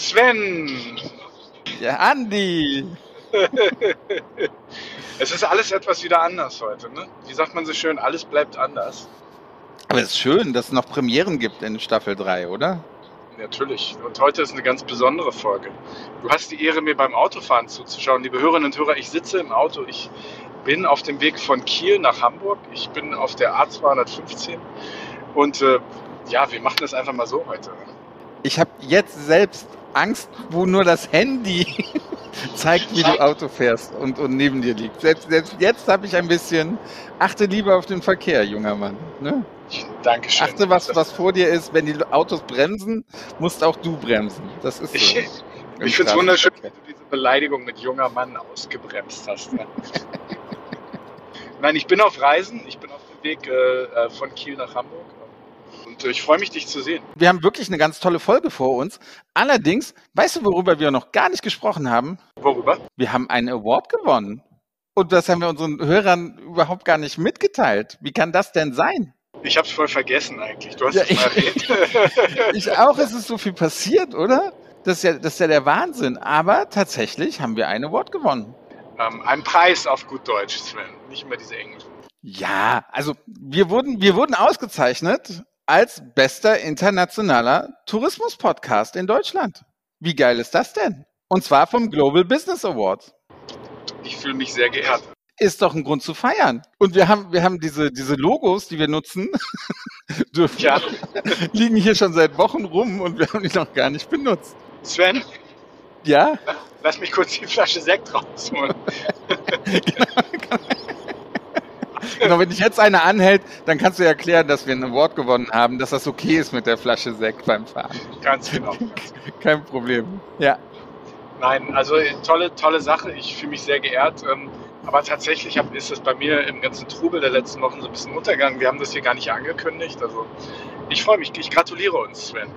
Sven! Ja, Andi! es ist alles etwas wieder anders heute, ne? Wie sagt man so schön, alles bleibt anders. Aber es ist schön, dass es noch Premieren gibt in Staffel 3, oder? Natürlich. Und heute ist eine ganz besondere Folge. Du hast die Ehre, mir beim Autofahren zuzuschauen. Liebe Hörerinnen und Hörer, ich sitze im Auto. Ich bin auf dem Weg von Kiel nach Hamburg. Ich bin auf der A215. Und äh, ja, wir machen das einfach mal so heute. Ich habe jetzt selbst Angst, wo nur das Handy zeigt, wie du Auto fährst und, und neben dir liegt. Selbst, selbst jetzt habe ich ein bisschen, achte lieber auf den Verkehr, junger Mann. Ne? Dankeschön. Achte, was, was vor dir ist. Wenn die Autos bremsen, musst auch du bremsen. Das ist so. Ich, ich finde es wunderschön, dass du diese Beleidigung mit junger Mann ausgebremst hast. Ne? Nein, ich bin auf Reisen. Ich bin auf dem Weg äh, äh von Kiel nach Hamburg. Und äh, ich freue mich, dich zu sehen. Wir haben wirklich eine ganz tolle Folge vor uns. Allerdings, weißt du, worüber wir noch gar nicht gesprochen haben? Worüber? Wir haben einen Award gewonnen. Und das haben wir unseren Hörern überhaupt gar nicht mitgeteilt. Wie kann das denn sein? Ich habe es voll vergessen eigentlich. Du hast ja, es mal erwähnt. ich auch. Es ist so viel passiert, oder? Das ist, ja, das ist ja der Wahnsinn. Aber tatsächlich haben wir einen Award gewonnen. Ähm, einen Preis auf gut Deutsch, Sven. Nicht immer diese englischen. Ja, also wir wurden, wir wurden ausgezeichnet als bester internationaler Tourismus-Podcast in Deutschland. Wie geil ist das denn? Und zwar vom Global Business Award. Ich fühle mich sehr geehrt ist doch ein Grund zu feiern. Und wir haben, wir haben diese, diese Logos, die wir nutzen, dürfen, ja. liegen hier schon seit Wochen rum und wir haben die noch gar nicht benutzt. Sven? Ja? Lass mich kurz die Flasche Sekt rausholen. genau, genau, wenn dich jetzt eine anhält, dann kannst du erklären, dass wir ein Award gewonnen haben, dass das okay ist mit der Flasche Sekt beim Fahren. Ganz genau. Kein Problem. Ja. Nein, also tolle, tolle Sache. Ich fühle mich sehr geehrt. Ähm, aber tatsächlich ist es bei mir im ganzen Trubel der letzten Wochen so ein bisschen untergegangen. Wir haben das hier gar nicht angekündigt. Also ich freue mich. Ich gratuliere uns, Sven.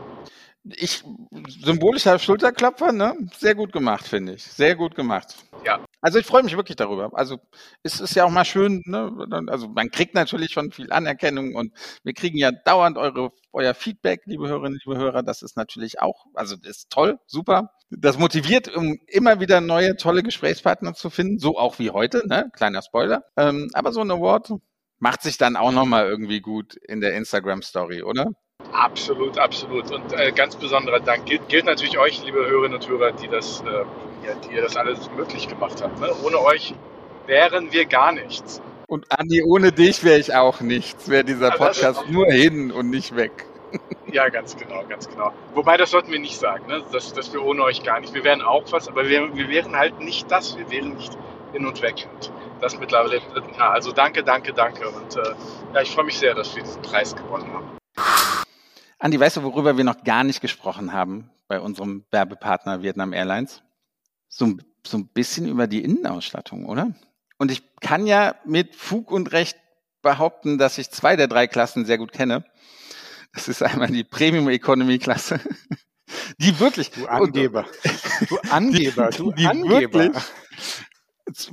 Ich, symbolischer Schulterklopfer, ne? Sehr gut gemacht, finde ich. Sehr gut gemacht. Ja. Also ich freue mich wirklich darüber. Also es ist ja auch mal schön, ne? Also man kriegt natürlich schon viel Anerkennung und wir kriegen ja dauernd eure, euer Feedback, liebe Hörerinnen, liebe Hörer. Das ist natürlich auch, also ist toll, super. Das motiviert, um immer wieder neue, tolle Gesprächspartner zu finden, so auch wie heute, ne? Kleiner Spoiler. Ähm, aber so ein Award macht sich dann auch nochmal irgendwie gut in der Instagram-Story, oder? Absolut, absolut. Und äh, ganz besonderer Dank gilt, gilt, natürlich euch, liebe Hörerinnen und Hörer, die das, äh, ja, die ihr das alles möglich gemacht habt. Ne? Ohne euch wären wir gar nichts. Und Andi, ohne dich wäre ich auch nichts. Wäre dieser Podcast nur hin und nicht weg. Ja, ganz genau, ganz genau. Wobei, das sollten wir nicht sagen, ne? dass, dass wir ohne euch gar nicht. Wir wären auch was, aber wir, wir wären halt nicht das. Wir wären nicht hin und weg. Und das mittlerweile im dritten Jahr. Also danke, danke, danke. Und äh, ja, ich freue mich sehr, dass wir diesen Preis gewonnen haben. Andi, weißt du, worüber wir noch gar nicht gesprochen haben bei unserem Werbepartner Vietnam Airlines? So, so ein bisschen über die Innenausstattung, oder? Und ich kann ja mit Fug und Recht behaupten, dass ich zwei der drei Klassen sehr gut kenne. Das ist einmal die Premium Economy Klasse. Die wirklich. Du Angeber. Du Angeber. Die, du die Angeber. wirklich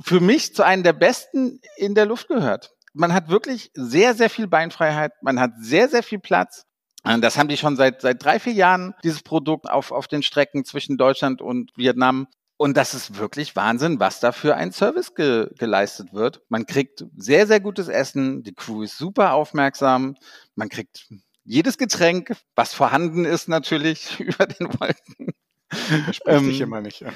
für mich zu einem der besten in der Luft gehört. Man hat wirklich sehr, sehr viel Beinfreiheit. Man hat sehr, sehr viel Platz. Äh, das haben die schon seit, seit drei, vier Jahren, dieses Produkt auf, auf den Strecken zwischen Deutschland und Vietnam. Und das ist wirklich Wahnsinn, was da für ein Service ge geleistet wird. Man kriegt sehr, sehr gutes Essen. Die Crew ist super aufmerksam. Man kriegt jedes Getränk, was vorhanden ist, natürlich über den Wolken. Das spricht ähm, sich immer nicht. Ja.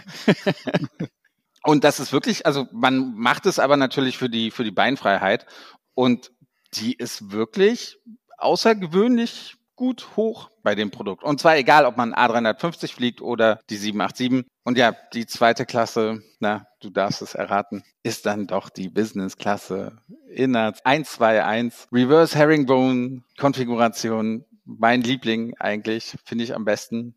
und das ist wirklich, also man macht es aber natürlich für die, für die Beinfreiheit. Und die ist wirklich außergewöhnlich gut hoch bei dem Produkt. Und zwar egal, ob man A350 fliegt oder die 787. Und ja, die zweite Klasse, na, du darfst es erraten, ist dann doch die Business-Klasse Innerts 121 Reverse Herringbone Konfiguration. Mein Liebling eigentlich, finde ich am besten.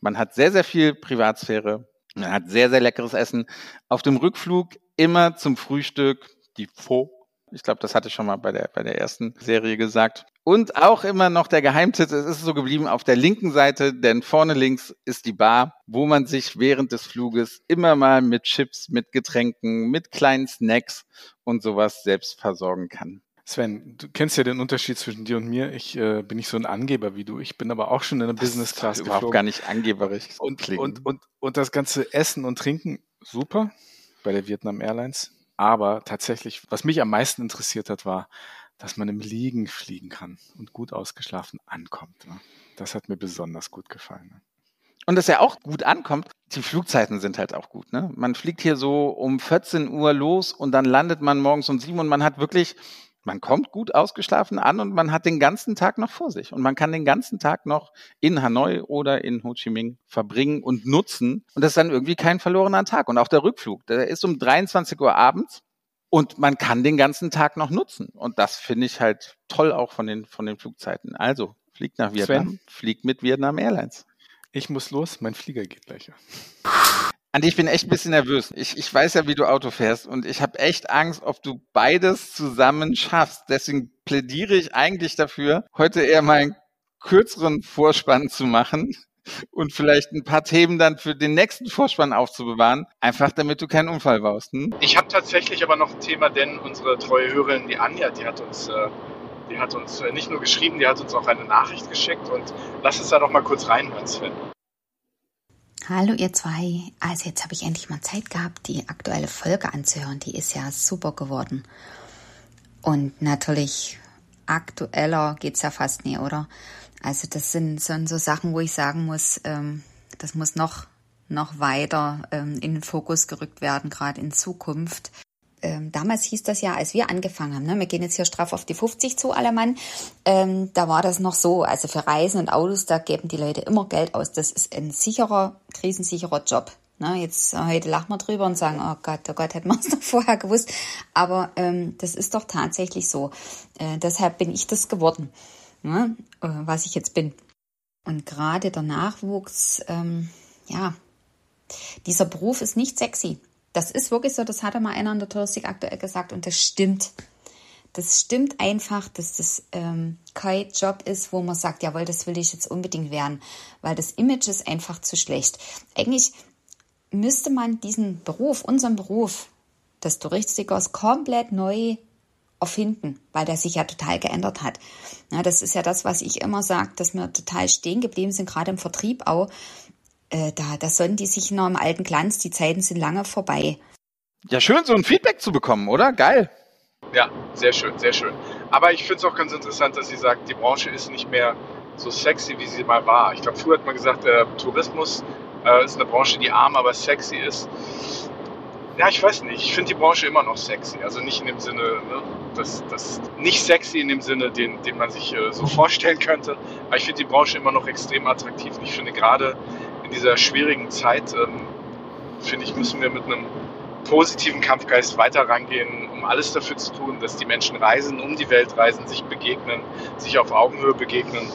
Man hat sehr, sehr viel Privatsphäre. Man hat sehr, sehr leckeres Essen. Auf dem Rückflug immer zum Frühstück die Pho ich glaube, das hatte ich schon mal bei der, bei der ersten Serie gesagt. Und auch immer noch der Geheimtipp, es ist so geblieben auf der linken Seite, denn vorne links ist die Bar, wo man sich während des Fluges immer mal mit Chips, mit Getränken, mit kleinen Snacks und sowas selbst versorgen kann. Sven, du kennst ja den Unterschied zwischen dir und mir. Ich äh, bin nicht so ein Angeber wie du. Ich bin aber auch schon in der Business Class geflogen. Überhaupt gar nicht angeberisch. Und, und, und, und das ganze Essen und Trinken, super bei der Vietnam Airlines. Aber tatsächlich, was mich am meisten interessiert hat, war, dass man im Liegen fliegen kann und gut ausgeschlafen ankommt. Ne? Das hat mir besonders gut gefallen. Ne? Und dass er auch gut ankommt, die Flugzeiten sind halt auch gut. Ne? Man fliegt hier so um 14 Uhr los und dann landet man morgens um 7 und man hat wirklich, man kommt gut ausgeschlafen an und man hat den ganzen Tag noch vor sich. Und man kann den ganzen Tag noch in Hanoi oder in Ho Chi Minh verbringen und nutzen. Und das ist dann irgendwie kein verlorener Tag. Und auch der Rückflug, der ist um 23 Uhr abends und man kann den ganzen Tag noch nutzen. Und das finde ich halt toll auch von den, von den Flugzeiten. Also, fliegt nach Vietnam, Sven? fliegt mit Vietnam Airlines. Ich muss los, mein Flieger geht gleich. Andi, ich bin echt ein bisschen nervös. Ich, ich weiß ja, wie du Auto fährst und ich habe echt Angst, ob du beides zusammen schaffst. Deswegen plädiere ich eigentlich dafür, heute eher mal einen kürzeren Vorspann zu machen und vielleicht ein paar Themen dann für den nächsten Vorspann aufzubewahren, einfach damit du keinen Unfall baust. Hm? Ich habe tatsächlich aber noch ein Thema, denn unsere treue Hörerin, die Anja, die hat uns, äh, die hat uns äh, nicht nur geschrieben, die hat uns auch eine Nachricht geschickt und lass uns da doch mal kurz reinhören, Sven. Hallo ihr zwei. Also jetzt habe ich endlich mal Zeit gehabt, die aktuelle Folge anzuhören. Die ist ja super geworden. Und natürlich aktueller geht es ja fast nie, oder? Also das sind, sind so Sachen, wo ich sagen muss, ähm, das muss noch, noch weiter ähm, in den Fokus gerückt werden, gerade in Zukunft. Ähm, damals hieß das ja, als wir angefangen haben, ne, wir gehen jetzt hier straff auf die 50 zu, alle Mann, ähm, da war das noch so, also für Reisen und Autos, da geben die Leute immer Geld aus. Das ist ein sicherer, krisensicherer Job. Ne, jetzt äh, heute lachen wir drüber und sagen, oh Gott, oh Gott, hätten wir es doch vorher gewusst. Aber ähm, das ist doch tatsächlich so. Äh, deshalb bin ich das geworden ne, äh, was ich jetzt bin. Und gerade der Nachwuchs, ähm, ja, dieser Beruf ist nicht sexy. Das ist wirklich so, das hat mal einer in der Touristik aktuell gesagt und das stimmt. Das stimmt einfach, dass das ähm, kein Job ist, wo man sagt, jawohl, das will ich jetzt unbedingt werden, weil das Image ist einfach zu schlecht. Eigentlich müsste man diesen Beruf, unseren Beruf des Touristikers komplett neu erfinden, weil der sich ja total geändert hat. Ja, das ist ja das, was ich immer sage, dass wir total stehen geblieben sind, gerade im Vertrieb auch. Äh, da, da sonnen die sich noch im alten Glanz, die Zeiten sind lange vorbei. Ja, schön, so ein Feedback zu bekommen, oder? Geil. Ja, sehr schön, sehr schön. Aber ich finde es auch ganz interessant, dass sie sagt, die Branche ist nicht mehr so sexy, wie sie mal war. Ich glaube, früher hat man gesagt, äh, Tourismus äh, ist eine Branche, die arm, aber sexy ist. Ja, ich weiß nicht. Ich finde die Branche immer noch sexy. Also nicht in dem Sinne, ne, das, das nicht sexy in dem Sinne, den, den man sich äh, so vorstellen könnte. Aber ich finde die Branche immer noch extrem attraktiv. Und ich finde gerade dieser schwierigen Zeit, ähm, finde ich, müssen wir mit einem positiven Kampfgeist weiter rangehen, um alles dafür zu tun, dass die Menschen reisen, um die Welt reisen, sich begegnen, sich auf Augenhöhe begegnen.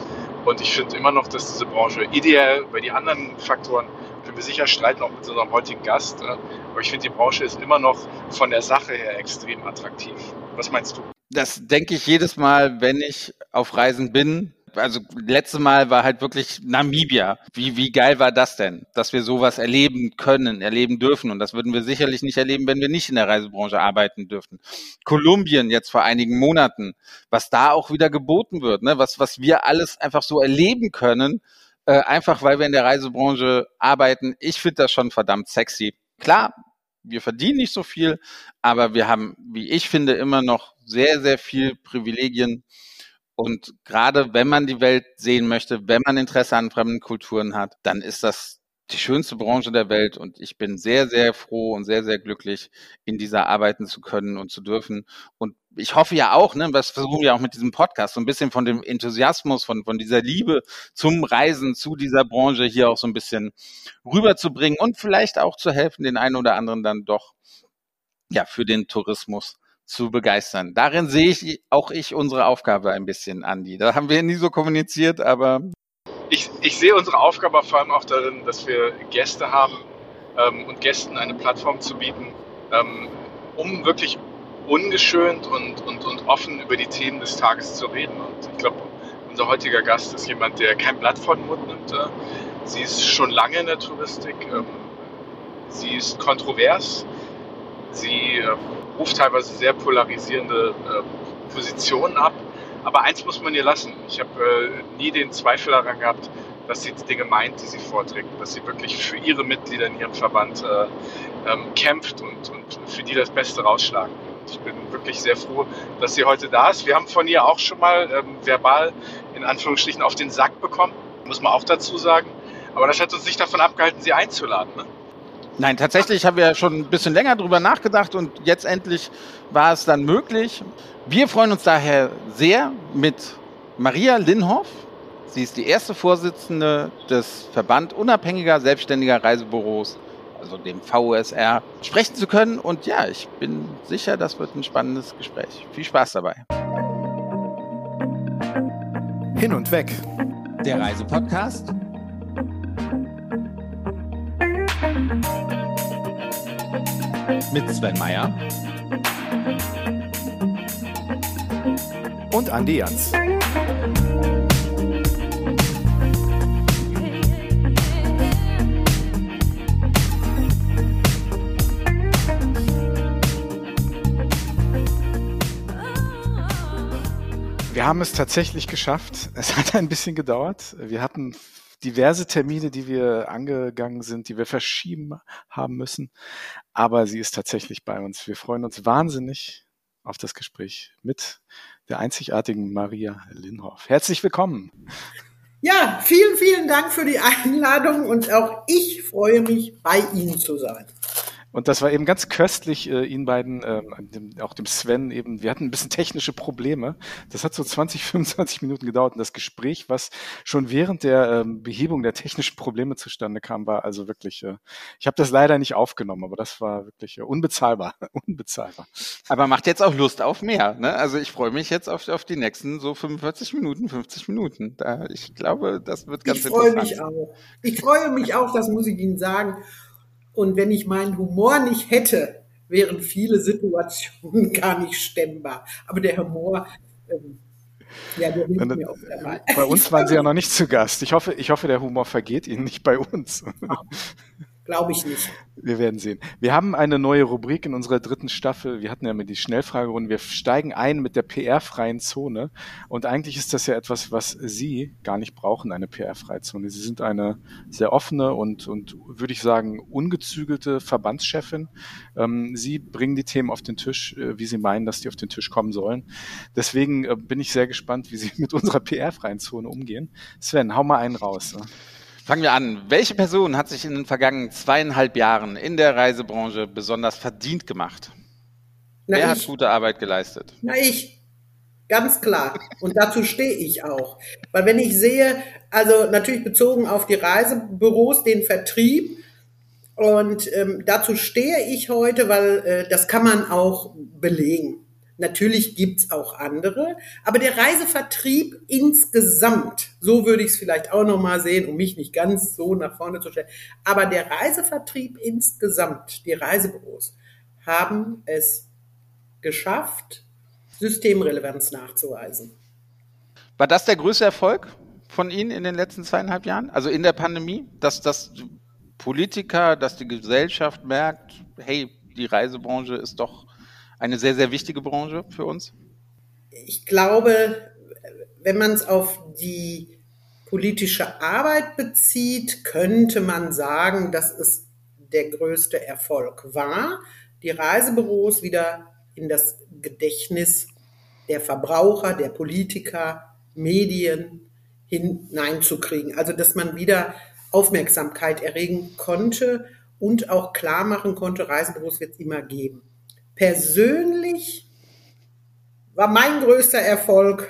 Und ich finde immer noch, dass diese Branche ideell bei den anderen Faktoren können wir sicher streiten, auch mit unserem heutigen Gast. Äh, aber ich finde, die Branche ist immer noch von der Sache her extrem attraktiv. Was meinst du? Das denke ich jedes Mal, wenn ich auf Reisen bin. Also letztes Mal war halt wirklich Namibia. Wie, wie geil war das denn, dass wir sowas erleben können, erleben dürfen? Und das würden wir sicherlich nicht erleben, wenn wir nicht in der Reisebranche arbeiten dürften. Kolumbien jetzt vor einigen Monaten, was da auch wieder geboten wird, ne? was, was wir alles einfach so erleben können, äh, einfach weil wir in der Reisebranche arbeiten. Ich finde das schon verdammt sexy. Klar, wir verdienen nicht so viel, aber wir haben, wie ich finde, immer noch sehr, sehr viel Privilegien. Und gerade wenn man die Welt sehen möchte, wenn man Interesse an fremden Kulturen hat, dann ist das die schönste Branche der Welt und ich bin sehr, sehr froh und sehr, sehr glücklich, in dieser arbeiten zu können und zu dürfen. Und ich hoffe ja auch, ne, was versuchen wir auch mit diesem Podcast, so ein bisschen von dem Enthusiasmus, von, von dieser Liebe zum Reisen, zu dieser Branche hier auch so ein bisschen rüberzubringen und vielleicht auch zu helfen, den einen oder anderen dann doch, ja, für den Tourismus zu begeistern. Darin sehe ich auch ich unsere Aufgabe ein bisschen, Andi. Da haben wir nie so kommuniziert, aber ich, ich sehe unsere Aufgabe vor allem auch darin, dass wir Gäste haben ähm, und Gästen eine Plattform zu bieten, ähm, um wirklich ungeschönt und, und, und offen über die Themen des Tages zu reden. Und ich glaube, unser heutiger Gast ist jemand, der kein Blatt vor den Mund nimmt. Äh. Sie ist schon lange in der Touristik. Ähm, sie ist kontrovers. Sie äh, ruft teilweise sehr polarisierende äh, Positionen ab. Aber eins muss man ihr lassen. Ich habe äh, nie den Zweifel daran gehabt, dass sie die Dinge meint, die sie vorträgt, dass sie wirklich für ihre Mitglieder in ihrem Verband äh, ähm, kämpft und, und für die das Beste rausschlagen will. Ich bin wirklich sehr froh, dass sie heute da ist. Wir haben von ihr auch schon mal ähm, verbal in Anführungsstrichen auf den Sack bekommen, muss man auch dazu sagen. Aber das hat uns nicht davon abgehalten, sie einzuladen. Ne? Nein, tatsächlich haben wir ja schon ein bisschen länger drüber nachgedacht und jetzt endlich war es dann möglich. Wir freuen uns daher sehr mit Maria Linhoff. Sie ist die erste Vorsitzende des Verband unabhängiger selbstständiger Reisebüros also dem VUSR, sprechen zu können. Und ja, ich bin sicher, das wird ein spannendes Gespräch. Viel Spaß dabei. Hin und weg. Der Reisepodcast. Mit Sven Meyer. Und Andi Jans. Wir haben es tatsächlich geschafft. Es hat ein bisschen gedauert. Wir hatten diverse Termine, die wir angegangen sind, die wir verschieben haben müssen. Aber sie ist tatsächlich bei uns. Wir freuen uns wahnsinnig auf das Gespräch mit der einzigartigen Maria Linhoff. Herzlich willkommen. Ja, vielen, vielen Dank für die Einladung und auch ich freue mich, bei Ihnen zu sein. Und das war eben ganz köstlich, äh, Ihnen beiden, ähm, dem, auch dem Sven eben, wir hatten ein bisschen technische Probleme. Das hat so 20, 25 Minuten gedauert und das Gespräch, was schon während der ähm, Behebung der technischen Probleme zustande kam, war also wirklich, äh, ich habe das leider nicht aufgenommen, aber das war wirklich äh, unbezahlbar, unbezahlbar. Aber macht jetzt auch Lust auf mehr, ne? Also ich freue mich jetzt auf, auf die nächsten so 45 Minuten, 50 Minuten. Da, ich glaube, das wird ganz ich interessant. Ich freue mich auch. Ich freue mich auch, das muss ich Ihnen sagen. Und wenn ich meinen Humor nicht hätte, wären viele Situationen gar nicht stemmbar. Aber der Humor, ähm, ja, der hilft mir auch dabei. Bei uns waren Sie ja noch nicht zu Gast. Ich hoffe, ich hoffe, der Humor vergeht Ihnen nicht bei uns. Glaube ich nicht. Wir werden sehen. Wir haben eine neue Rubrik in unserer dritten Staffel. Wir hatten ja mit die Schnellfragerunde. Wir steigen ein mit der PR-freien Zone. Und eigentlich ist das ja etwas, was Sie gar nicht brauchen, eine PR-freie Zone. Sie sind eine sehr offene und, und würde ich sagen, ungezügelte Verbandschefin. Ähm, Sie bringen die Themen auf den Tisch, äh, wie Sie meinen, dass die auf den Tisch kommen sollen. Deswegen äh, bin ich sehr gespannt, wie Sie mit unserer PR-freien Zone umgehen. Sven, hau mal einen raus. Fangen wir an. Welche Person hat sich in den vergangenen zweieinhalb Jahren in der Reisebranche besonders verdient gemacht? Na Wer ich. hat gute Arbeit geleistet? Na ich. Ganz klar. Und dazu stehe ich auch. Weil wenn ich sehe, also natürlich bezogen auf die Reisebüros, den Vertrieb, und ähm, dazu stehe ich heute, weil äh, das kann man auch belegen. Natürlich gibt's auch andere, aber der Reisevertrieb insgesamt, so würde ich es vielleicht auch nochmal sehen, um mich nicht ganz so nach vorne zu stellen, aber der Reisevertrieb insgesamt, die Reisebüros, haben es geschafft, Systemrelevanz nachzuweisen. War das der größte Erfolg von Ihnen in den letzten zweieinhalb Jahren? Also in der Pandemie, dass das Politiker, dass die Gesellschaft merkt, hey, die Reisebranche ist doch eine sehr, sehr wichtige Branche für uns? Ich glaube, wenn man es auf die politische Arbeit bezieht, könnte man sagen, dass es der größte Erfolg war, die Reisebüros wieder in das Gedächtnis der Verbraucher, der Politiker, Medien hineinzukriegen. Also dass man wieder Aufmerksamkeit erregen konnte und auch klar machen konnte, Reisebüros wird es immer geben persönlich war mein größter Erfolg,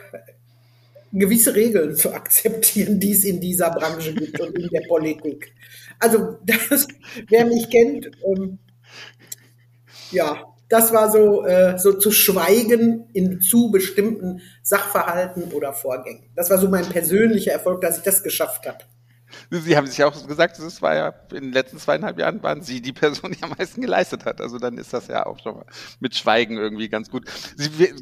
gewisse Regeln zu akzeptieren, die es in dieser Branche gibt und in der Politik. Also das, wer mich kennt, ähm, ja, das war so, äh, so zu schweigen in zu bestimmten Sachverhalten oder Vorgängen. Das war so mein persönlicher Erfolg, dass ich das geschafft habe. Sie haben sich auch gesagt, es war ja in den letzten zweieinhalb Jahren waren Sie die Person, die am meisten geleistet hat. Also dann ist das ja auch schon mal mit Schweigen irgendwie ganz gut.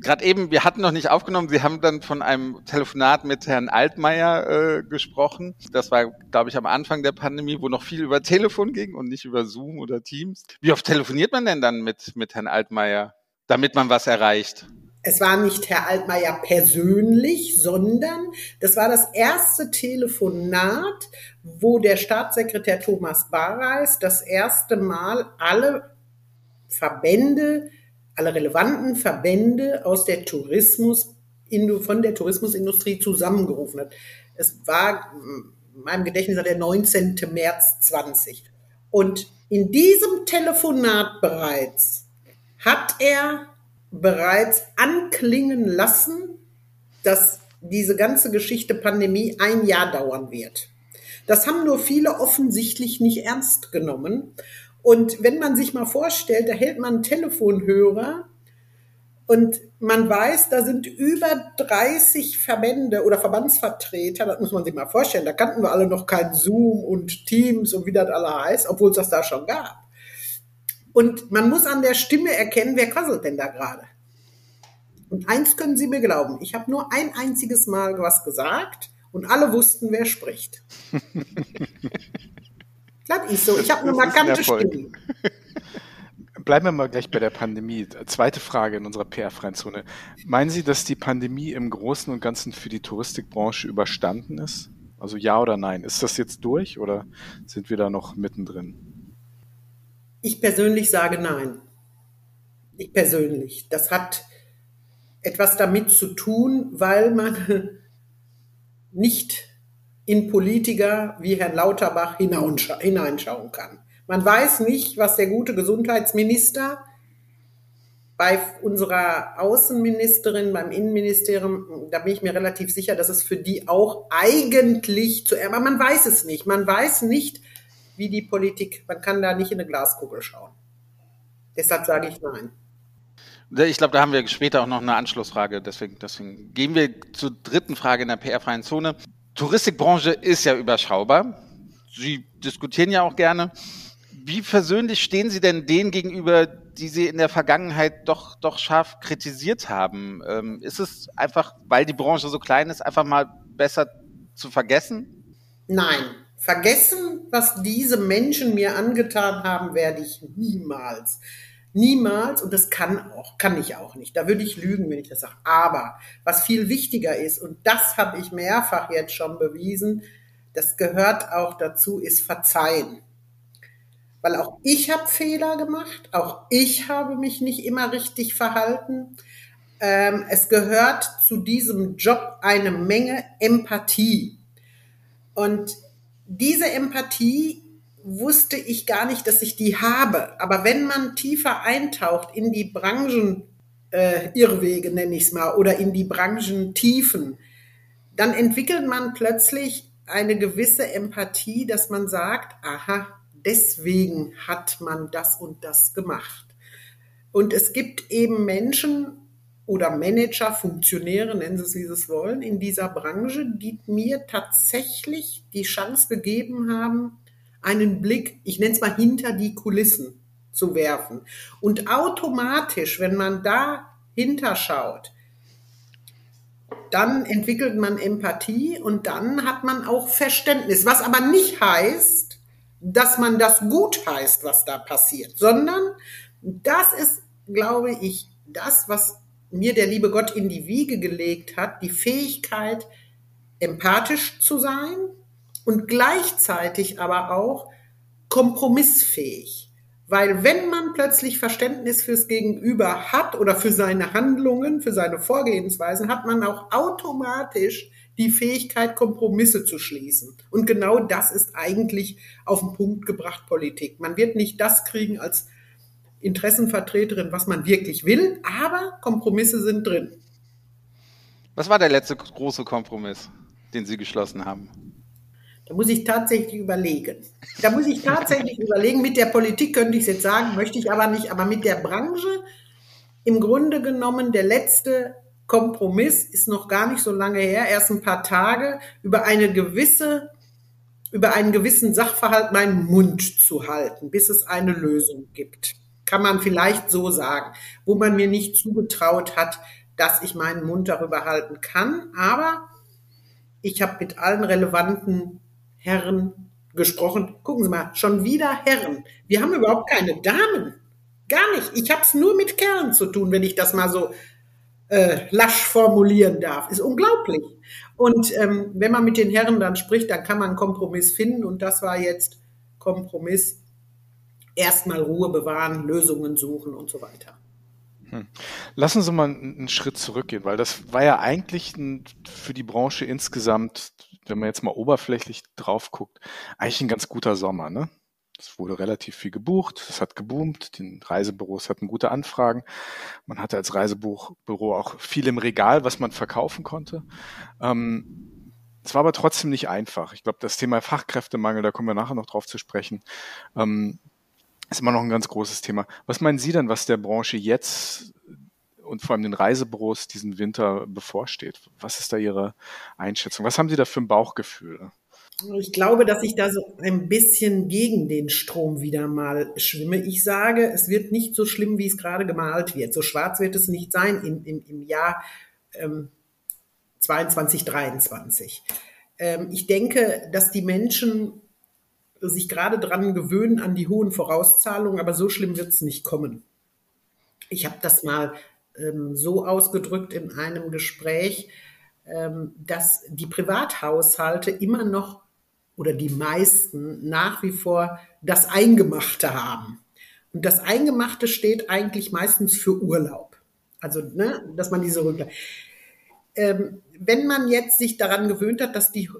Gerade eben, wir hatten noch nicht aufgenommen, Sie haben dann von einem Telefonat mit Herrn Altmaier äh, gesprochen. Das war, glaube ich, am Anfang der Pandemie, wo noch viel über Telefon ging und nicht über Zoom oder Teams. Wie oft telefoniert man denn dann mit, mit Herrn Altmaier, damit man was erreicht? Es war nicht Herr Altmaier persönlich, sondern das war das erste Telefonat, wo der Staatssekretär Thomas Barreis das erste Mal alle Verbände, alle relevanten Verbände aus der Tourismus, von der Tourismusindustrie zusammengerufen hat. Es war, in meinem Gedächtnis, der 19. März 20. Und in diesem Telefonat bereits hat er bereits anklingen lassen, dass diese ganze Geschichte Pandemie ein Jahr dauern wird. Das haben nur viele offensichtlich nicht ernst genommen. Und wenn man sich mal vorstellt, da hält man einen Telefonhörer und man weiß, da sind über 30 Verbände oder Verbandsvertreter, das muss man sich mal vorstellen, da kannten wir alle noch kein Zoom und Teams und wie das alle heißt, obwohl es das da schon gab. Und man muss an der Stimme erkennen, wer quasselt denn da gerade. Und eins können Sie mir glauben, ich habe nur ein einziges Mal was gesagt und alle wussten, wer spricht. das ist so. Ich habe eine markante Stimme. Bleiben wir mal gleich bei der Pandemie. Zweite Frage in unserer PR-freien Zone. Meinen Sie, dass die Pandemie im Großen und Ganzen für die Touristikbranche überstanden ist? Also ja oder nein? Ist das jetzt durch oder sind wir da noch mittendrin? Ich persönlich sage nein. Ich persönlich. Das hat etwas damit zu tun, weil man nicht in Politiker wie Herrn Lauterbach hineinschauen kann. Man weiß nicht, was der gute Gesundheitsminister bei unserer Außenministerin, beim Innenministerium, da bin ich mir relativ sicher, dass es für die auch eigentlich zu, aber man weiß es nicht. Man weiß nicht, wie die Politik, man kann da nicht in eine Glaskugel schauen. Deshalb sage ich nein. Ich glaube, da haben wir später auch noch eine Anschlussfrage. Deswegen, deswegen gehen wir zur dritten Frage in der PR-freien Zone. Touristikbranche ist ja überschaubar. Sie diskutieren ja auch gerne. Wie persönlich stehen Sie denn denen gegenüber, die Sie in der Vergangenheit doch, doch scharf kritisiert haben? Ähm, ist es einfach, weil die Branche so klein ist, einfach mal besser zu vergessen? Nein, Vergessen, was diese Menschen mir angetan haben, werde ich niemals. Niemals, und das kann auch, kann ich auch nicht. Da würde ich lügen, wenn ich das sage. Aber was viel wichtiger ist, und das habe ich mehrfach jetzt schon bewiesen, das gehört auch dazu, ist Verzeihen. Weil auch ich habe Fehler gemacht, auch ich habe mich nicht immer richtig verhalten. Ähm, es gehört zu diesem Job eine Menge Empathie. Und diese Empathie wusste ich gar nicht, dass ich die habe. Aber wenn man tiefer eintaucht in die Branchen, äh, nenne ich es mal, oder in die Branchentiefen, dann entwickelt man plötzlich eine gewisse Empathie, dass man sagt, aha, deswegen hat man das und das gemacht. Und es gibt eben Menschen, oder Manager, Funktionäre, nennen Sie es, wie Sie es wollen, in dieser Branche, die mir tatsächlich die Chance gegeben haben, einen Blick, ich nenne es mal hinter die Kulissen zu werfen. Und automatisch, wenn man da hinterschaut, dann entwickelt man Empathie und dann hat man auch Verständnis, was aber nicht heißt, dass man das gut heißt, was da passiert, sondern das ist, glaube ich, das, was mir der liebe Gott in die Wiege gelegt hat, die Fähigkeit, empathisch zu sein und gleichzeitig aber auch kompromissfähig. Weil wenn man plötzlich Verständnis fürs Gegenüber hat oder für seine Handlungen, für seine Vorgehensweisen, hat man auch automatisch die Fähigkeit, Kompromisse zu schließen. Und genau das ist eigentlich auf den Punkt gebracht Politik. Man wird nicht das kriegen als Interessenvertreterin, was man wirklich will, aber Kompromisse sind drin. Was war der letzte große Kompromiss, den Sie geschlossen haben? Da muss ich tatsächlich überlegen. Da muss ich tatsächlich überlegen. Mit der Politik könnte ich es jetzt sagen, möchte ich aber nicht. Aber mit der Branche, im Grunde genommen, der letzte Kompromiss ist noch gar nicht so lange her, erst ein paar Tage, über eine gewisse, über einen gewissen Sachverhalt meinen Mund zu halten, bis es eine Lösung gibt kann man vielleicht so sagen, wo man mir nicht zugetraut hat, dass ich meinen Mund darüber halten kann. Aber ich habe mit allen relevanten Herren gesprochen. Gucken Sie mal, schon wieder Herren. Wir haben überhaupt keine Damen. Gar nicht. Ich habe es nur mit Kerlen zu tun, wenn ich das mal so äh, lasch formulieren darf. Ist unglaublich. Und ähm, wenn man mit den Herren dann spricht, dann kann man einen Kompromiss finden. Und das war jetzt Kompromiss. Erstmal Ruhe bewahren, Lösungen suchen und so weiter. Hm. Lassen Sie mal einen Schritt zurückgehen, weil das war ja eigentlich ein, für die Branche insgesamt, wenn man jetzt mal oberflächlich drauf guckt, eigentlich ein ganz guter Sommer. Ne? Es wurde relativ viel gebucht, es hat geboomt, die Reisebüros hatten gute Anfragen. Man hatte als Reisebüro auch viel im Regal, was man verkaufen konnte. Ähm, es war aber trotzdem nicht einfach. Ich glaube, das Thema Fachkräftemangel, da kommen wir nachher noch drauf zu sprechen, ähm, ist immer noch ein ganz großes Thema. Was meinen Sie denn, was der Branche jetzt und vor allem den Reisebüros diesen Winter bevorsteht? Was ist da Ihre Einschätzung? Was haben Sie da für ein Bauchgefühl? Ich glaube, dass ich da so ein bisschen gegen den Strom wieder mal schwimme. Ich sage, es wird nicht so schlimm, wie es gerade gemalt wird. So schwarz wird es nicht sein im, im, im Jahr ähm, 22, 23. Ähm, ich denke, dass die Menschen sich gerade dran gewöhnen an die hohen Vorauszahlungen, aber so schlimm wird es nicht kommen. Ich habe das mal ähm, so ausgedrückt in einem Gespräch, ähm, dass die Privathaushalte immer noch oder die meisten nach wie vor das Eingemachte haben. Und das Eingemachte steht eigentlich meistens für Urlaub. Also, ne, dass man diese Rücklagen. Ähm, wenn man jetzt sich daran gewöhnt hat, dass die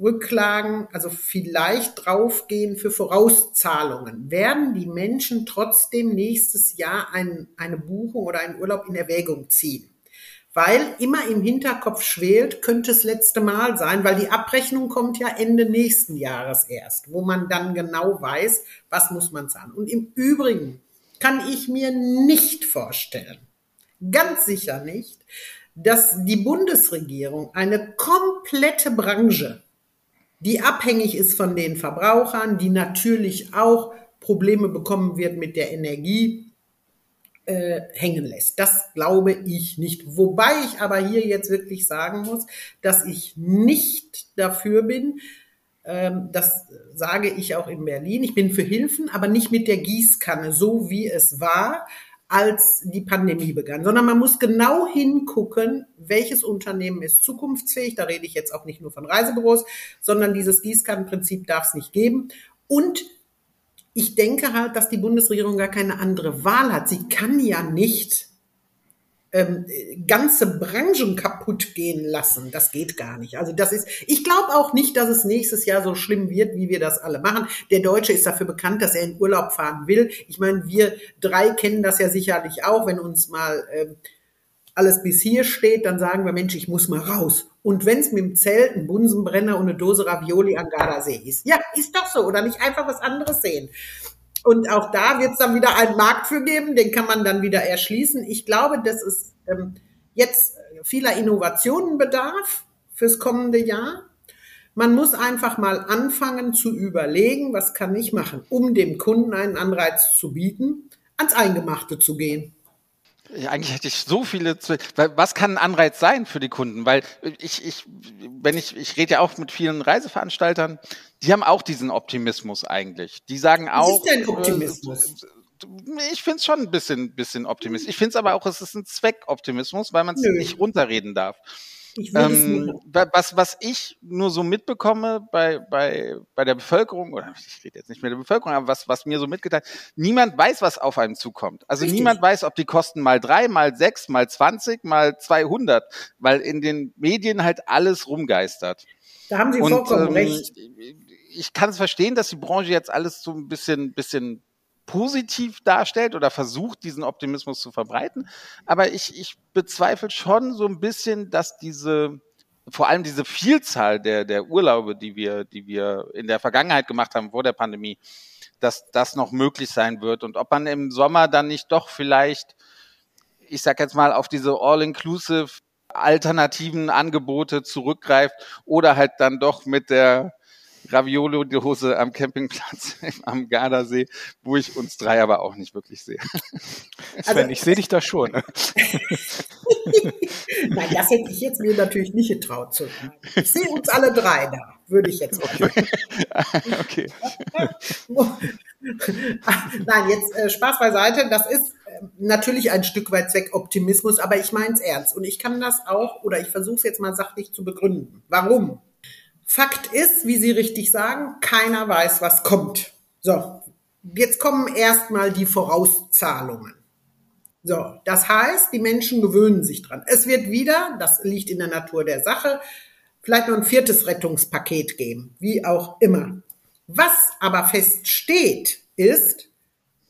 Rücklagen also vielleicht draufgehen für Vorauszahlungen, werden die Menschen trotzdem nächstes Jahr ein, eine Buchung oder einen Urlaub in Erwägung ziehen weil immer im Hinterkopf schwelt, könnte es letzte Mal sein, weil die Abrechnung kommt ja Ende nächsten Jahres erst, wo man dann genau weiß, was muss man zahlen. Und im Übrigen kann ich mir nicht vorstellen, ganz sicher nicht, dass die Bundesregierung eine komplette Branche, die abhängig ist von den Verbrauchern, die natürlich auch Probleme bekommen wird mit der Energie, äh, hängen lässt. Das glaube ich nicht. Wobei ich aber hier jetzt wirklich sagen muss, dass ich nicht dafür bin, ähm, das sage ich auch in Berlin, ich bin für Hilfen, aber nicht mit der Gießkanne, so wie es war, als die Pandemie begann, sondern man muss genau hingucken, welches Unternehmen ist zukunftsfähig. Da rede ich jetzt auch nicht nur von Reisebüros, sondern dieses Gießkannenprinzip darf es nicht geben. Und ich denke halt, dass die Bundesregierung gar keine andere Wahl hat. Sie kann ja nicht ähm, ganze Branchen kaputt gehen lassen. Das geht gar nicht. Also das ist, ich glaube auch nicht, dass es nächstes Jahr so schlimm wird, wie wir das alle machen. Der Deutsche ist dafür bekannt, dass er in Urlaub fahren will. Ich meine, wir drei kennen das ja sicherlich auch, wenn uns mal ähm, alles bis hier steht, dann sagen wir, Mensch, ich muss mal raus. Und wenn es mit dem Zelt ein Bunsenbrenner und eine Dose Ravioli an Gardasee ist. Ja, ist doch so. Oder nicht einfach was anderes sehen. Und auch da wird es dann wieder einen Markt für geben, den kann man dann wieder erschließen. Ich glaube, dass es ähm, jetzt vieler Innovationen bedarf fürs kommende Jahr. Man muss einfach mal anfangen zu überlegen, was kann ich machen, um dem Kunden einen Anreiz zu bieten, ans Eingemachte zu gehen. Eigentlich hätte ich so viele. Was kann ein Anreiz sein für die Kunden? Weil ich, ich, wenn ich, ich rede ja auch mit vielen Reiseveranstaltern, die haben auch diesen Optimismus eigentlich. Die sagen auch. Was ist denn Optimismus? Äh, ich finde es schon ein bisschen, bisschen Optimismus. Ich finde es aber auch, es ist ein Zweckoptimismus, weil man es nicht runterreden darf. Ähm, was, was ich nur so mitbekomme bei, bei, bei der Bevölkerung, oder ich rede jetzt nicht mehr der Bevölkerung, aber was, was mir so mitgeteilt, niemand weiß, was auf einem zukommt. Also Richtig. niemand weiß, ob die kosten mal drei, mal sechs, mal zwanzig, mal zweihundert, weil in den Medien halt alles rumgeistert. Da haben Sie Und, vollkommen ähm, recht. Ich kann es verstehen, dass die Branche jetzt alles so ein bisschen, bisschen positiv darstellt oder versucht, diesen Optimismus zu verbreiten. Aber ich, ich bezweifle schon so ein bisschen, dass diese, vor allem diese Vielzahl der, der Urlaube, die wir, die wir in der Vergangenheit gemacht haben vor der Pandemie, dass das noch möglich sein wird und ob man im Sommer dann nicht doch vielleicht, ich sag jetzt mal, auf diese All-Inclusive alternativen Angebote zurückgreift oder halt dann doch mit der Raviolo-Dose am Campingplatz am Gardasee, wo ich uns drei aber auch nicht wirklich sehe. Sven, also, ich sehe dich da schon. Nein, das hätte ich jetzt mir natürlich nicht getraut zu sagen. Ich sehe uns alle drei da, würde ich jetzt okay. okay. Nein, jetzt äh, Spaß beiseite. Das ist, äh, natürlich ein Stück weit Zweckoptimismus, aber ich meine es ernst. Und ich kann das auch, oder ich versuche es jetzt mal sachlich zu begründen. Warum? Fakt ist, wie Sie richtig sagen, keiner weiß, was kommt. So, jetzt kommen erstmal die Vorauszahlungen. So, das heißt, die Menschen gewöhnen sich dran. Es wird wieder, das liegt in der Natur der Sache, vielleicht noch ein viertes Rettungspaket geben, wie auch immer. Was aber feststeht, ist,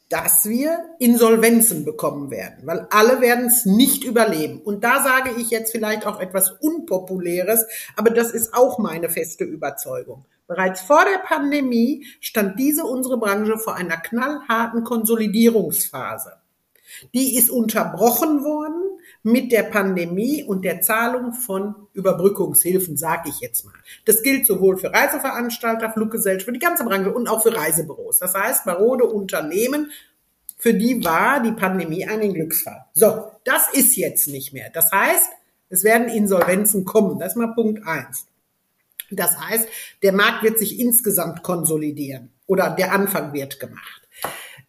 dass wir Insolvenzen bekommen werden, weil alle werden es nicht überleben. Und da sage ich jetzt vielleicht auch etwas Unpopuläres, aber das ist auch meine feste Überzeugung. Bereits vor der Pandemie stand diese unsere Branche vor einer knallharten Konsolidierungsphase. Die ist unterbrochen worden mit der Pandemie und der Zahlung von Überbrückungshilfen, sage ich jetzt mal. Das gilt sowohl für Reiseveranstalter, Fluggesellschaften, die ganze Branche und auch für Reisebüros. Das heißt, marode Unternehmen, für die war die Pandemie ein Glücksfall. So, das ist jetzt nicht mehr. Das heißt, es werden Insolvenzen kommen. Das ist mal Punkt eins. Das heißt, der Markt wird sich insgesamt konsolidieren oder der Anfang wird gemacht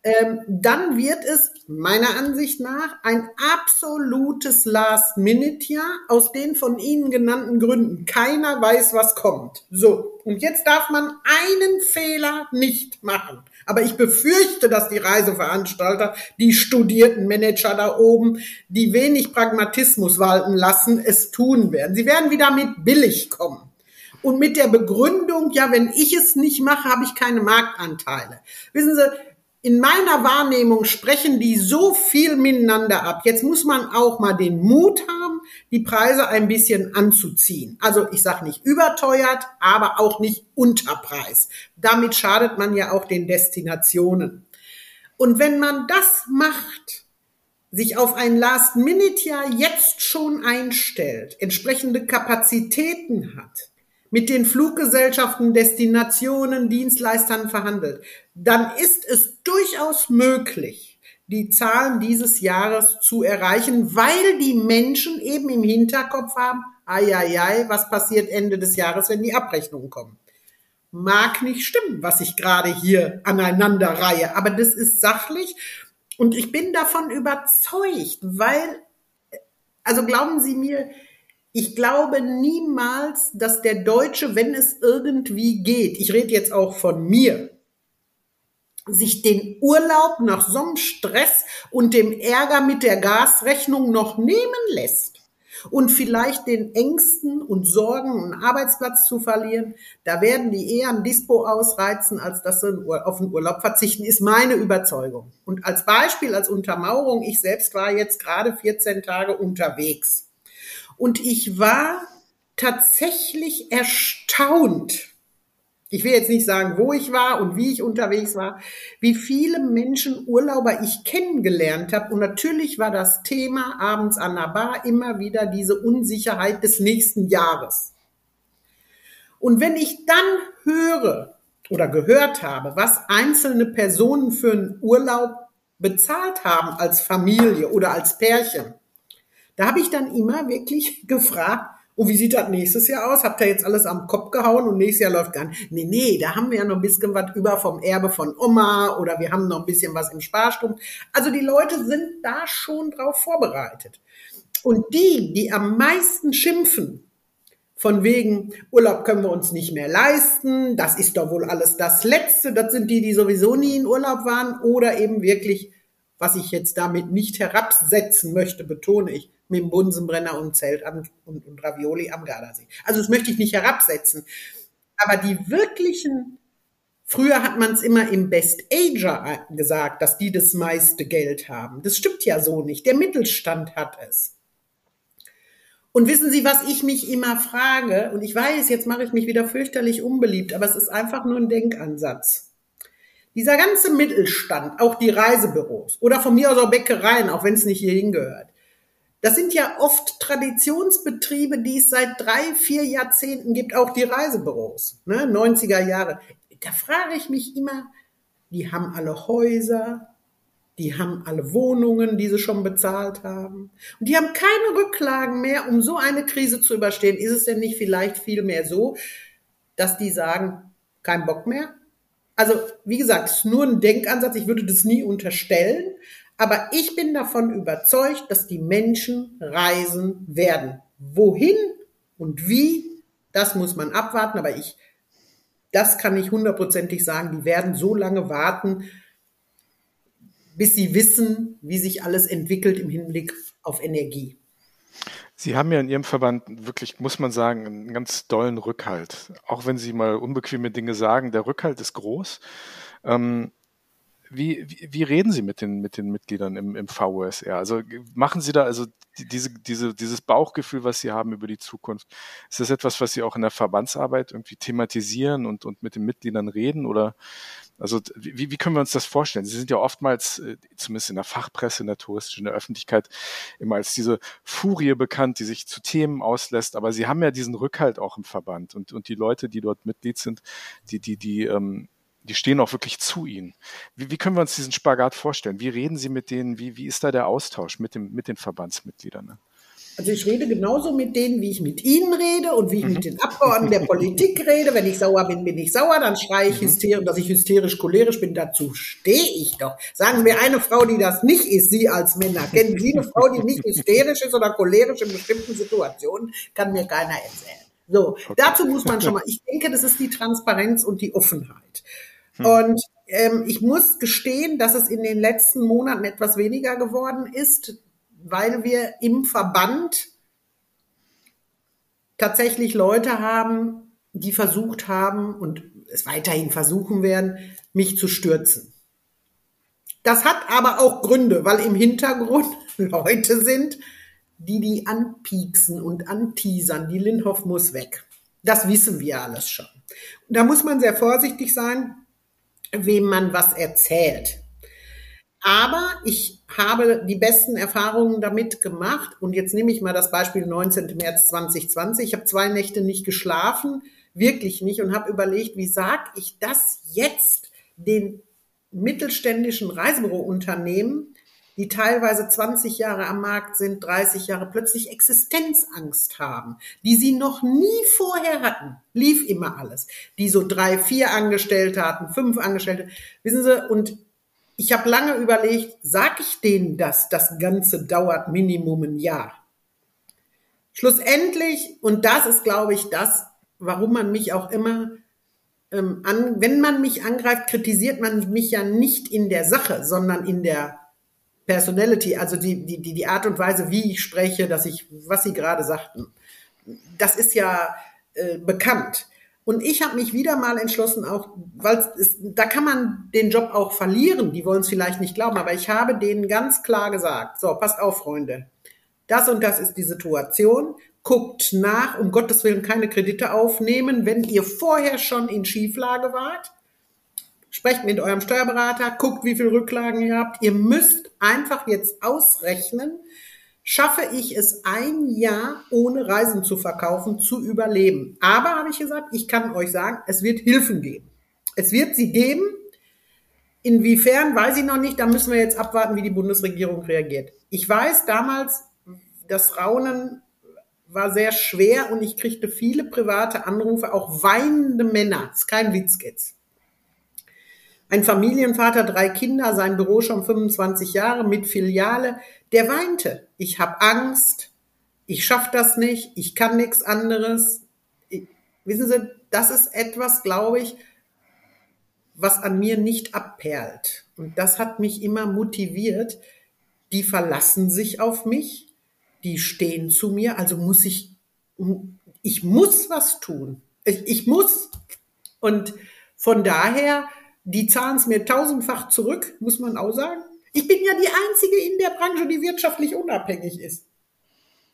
ähm, dann wird es meiner Ansicht nach ein absolutes Last-Minute-Jahr aus den von Ihnen genannten Gründen. Keiner weiß, was kommt. So, und jetzt darf man einen Fehler nicht machen. Aber ich befürchte, dass die Reiseveranstalter, die studierten Manager da oben, die wenig Pragmatismus walten lassen, es tun werden. Sie werden wieder mit billig kommen. Und mit der Begründung, ja, wenn ich es nicht mache, habe ich keine Marktanteile. Wissen Sie, in meiner Wahrnehmung sprechen die so viel miteinander ab. Jetzt muss man auch mal den Mut haben, die Preise ein bisschen anzuziehen. Also ich sage nicht überteuert, aber auch nicht unterpreis. Damit schadet man ja auch den Destinationen. Und wenn man das macht, sich auf ein Last-Minute-Jahr jetzt schon einstellt, entsprechende Kapazitäten hat, mit den Fluggesellschaften, Destinationen, Dienstleistern verhandelt, dann ist es durchaus möglich, die Zahlen dieses Jahres zu erreichen, weil die Menschen eben im Hinterkopf haben, ai, ai, ai, was passiert Ende des Jahres, wenn die Abrechnungen kommen. Mag nicht stimmen, was ich gerade hier aneinander reihe, aber das ist sachlich und ich bin davon überzeugt, weil, also glauben Sie mir, ich glaube niemals, dass der Deutsche, wenn es irgendwie geht, ich rede jetzt auch von mir, sich den Urlaub nach so einem Stress und dem Ärger mit der Gasrechnung noch nehmen lässt und vielleicht den Ängsten und Sorgen, einen Arbeitsplatz zu verlieren, da werden die eher ein Dispo ausreizen, als dass sie auf den Urlaub verzichten, ist meine Überzeugung. Und als Beispiel, als Untermauerung, ich selbst war jetzt gerade 14 Tage unterwegs. Und ich war tatsächlich erstaunt. Ich will jetzt nicht sagen, wo ich war und wie ich unterwegs war, wie viele Menschen Urlauber ich kennengelernt habe. Und natürlich war das Thema abends an der Bar immer wieder diese Unsicherheit des nächsten Jahres. Und wenn ich dann höre oder gehört habe, was einzelne Personen für einen Urlaub bezahlt haben als Familie oder als Pärchen, da habe ich dann immer wirklich gefragt, und wie sieht das nächstes Jahr aus? Habt ihr jetzt alles am Kopf gehauen und nächstes Jahr läuft gar nicht? Nee, nee, da haben wir ja noch ein bisschen was über vom Erbe von Oma oder wir haben noch ein bisschen was im Sparstrom. Also die Leute sind da schon drauf vorbereitet. Und die, die am meisten schimpfen, von wegen Urlaub können wir uns nicht mehr leisten, das ist doch wohl alles das Letzte, das sind die, die sowieso nie in Urlaub waren oder eben wirklich, was ich jetzt damit nicht herabsetzen möchte, betone ich, mit dem Bunsenbrenner und Zelt am, und, und Ravioli am Gardasee. Also das möchte ich nicht herabsetzen. Aber die wirklichen, früher hat man es immer im Best Ager gesagt, dass die das meiste Geld haben. Das stimmt ja so nicht. Der Mittelstand hat es. Und wissen Sie, was ich mich immer frage? Und ich weiß, jetzt mache ich mich wieder fürchterlich unbeliebt, aber es ist einfach nur ein Denkansatz. Dieser ganze Mittelstand, auch die Reisebüros oder von mir aus auch Bäckereien, auch wenn es nicht hier hingehört, das sind ja oft Traditionsbetriebe, die es seit drei, vier Jahrzehnten gibt, auch die Reisebüros, ne, 90er Jahre. Da frage ich mich immer, die haben alle Häuser, die haben alle Wohnungen, die sie schon bezahlt haben. Und die haben keine Rücklagen mehr, um so eine Krise zu überstehen. Ist es denn nicht vielleicht viel mehr so, dass die sagen, kein Bock mehr? Also, wie gesagt, es ist nur ein Denkansatz. Ich würde das nie unterstellen. Aber ich bin davon überzeugt, dass die Menschen reisen werden. Wohin und wie, das muss man abwarten. Aber ich, das kann ich hundertprozentig sagen, die werden so lange warten, bis sie wissen, wie sich alles entwickelt im Hinblick auf Energie. Sie haben ja in Ihrem Verband wirklich, muss man sagen, einen ganz dollen Rückhalt. Auch wenn Sie mal unbequeme Dinge sagen, der Rückhalt ist groß. Ähm, wie, wie, wie reden Sie mit den, mit den Mitgliedern im, im VUSR? Also machen Sie da also diese, diese, dieses Bauchgefühl, was Sie haben über die Zukunft, ist das etwas, was Sie auch in der Verbandsarbeit irgendwie thematisieren und, und mit den Mitgliedern reden? Oder also wie, wie können wir uns das vorstellen? Sie sind ja oftmals, äh, zumindest in der Fachpresse, in der touristischen, in der Öffentlichkeit, immer als diese Furie bekannt, die sich zu Themen auslässt. Aber Sie haben ja diesen Rückhalt auch im Verband und, und die Leute, die dort Mitglied sind, die, die, die, ähm, die stehen auch wirklich zu ihnen. Wie, wie können wir uns diesen Spagat vorstellen? Wie reden Sie mit denen? Wie, wie ist da der Austausch mit, dem, mit den Verbandsmitgliedern? Ne? Also ich rede genauso mit denen, wie ich mit Ihnen rede und wie ich mhm. mit den Abgeordneten der Politik rede. Wenn ich sauer bin, bin ich sauer, dann schreie ich mhm. hysterisch, dass ich hysterisch cholerisch bin. Dazu stehe ich doch. Sagen mir eine Frau, die das nicht ist, Sie als Männer. Kennen Sie eine Frau, die nicht hysterisch ist oder cholerisch in bestimmten Situationen? Kann mir keiner erzählen. So, okay. dazu muss man schon mal, ich denke, das ist die Transparenz und die Offenheit. Hm. Und ähm, ich muss gestehen, dass es in den letzten Monaten etwas weniger geworden ist, weil wir im Verband tatsächlich Leute haben, die versucht haben und es weiterhin versuchen werden, mich zu stürzen. Das hat aber auch Gründe, weil im Hintergrund Leute sind, die die anpieksen und anteasern. Die Lindhoff muss weg. Das wissen wir alles schon. Da muss man sehr vorsichtig sein, wem man was erzählt. Aber ich habe die besten Erfahrungen damit gemacht. Und jetzt nehme ich mal das Beispiel 19. März 2020. Ich habe zwei Nächte nicht geschlafen, wirklich nicht, und habe überlegt, wie sage ich das jetzt den mittelständischen Reisebürounternehmen, die teilweise 20 Jahre am Markt sind, 30 Jahre plötzlich Existenzangst haben, die sie noch nie vorher hatten. Lief immer alles. Die so drei, vier Angestellte hatten, fünf Angestellte. Wissen Sie, und ich habe lange überlegt, sag ich denen das, das Ganze dauert Minimum ein Jahr. Schlussendlich, und das ist, glaube ich, das, warum man mich auch immer ähm, an, wenn man mich angreift, kritisiert man mich ja nicht in der Sache, sondern in der Personality, also die, die, die, Art und Weise, wie ich spreche, dass ich, was Sie gerade sagten, das ist ja äh, bekannt. Und ich habe mich wieder mal entschlossen, auch, weil da kann man den Job auch verlieren, die wollen es vielleicht nicht glauben, aber ich habe denen ganz klar gesagt, so, passt auf, Freunde, das und das ist die Situation, guckt nach, um Gottes Willen keine Kredite aufnehmen, wenn ihr vorher schon in Schieflage wart, Sprecht mit eurem Steuerberater, guckt, wie viel Rücklagen ihr habt. Ihr müsst einfach jetzt ausrechnen, schaffe ich es ein Jahr ohne Reisen zu verkaufen, zu überleben. Aber, habe ich gesagt, ich kann euch sagen, es wird Hilfen geben. Es wird sie geben. Inwiefern, weiß ich noch nicht. Da müssen wir jetzt abwarten, wie die Bundesregierung reagiert. Ich weiß damals, das Raunen war sehr schwer und ich kriegte viele private Anrufe, auch weinende Männer. Das ist kein Witz jetzt. Ein Familienvater, drei Kinder, sein Büro schon 25 Jahre mit Filiale, der weinte. Ich habe Angst, ich schaff das nicht, ich kann nichts anderes. Ich, wissen Sie, das ist etwas, glaube ich, was an mir nicht abperlt. Und das hat mich immer motiviert. Die verlassen sich auf mich, die stehen zu mir, also muss ich, ich muss was tun. Ich, ich muss. Und von daher die zahlen es mir tausendfach zurück, muss man auch sagen. Ich bin ja die Einzige in der Branche, die wirtschaftlich unabhängig ist.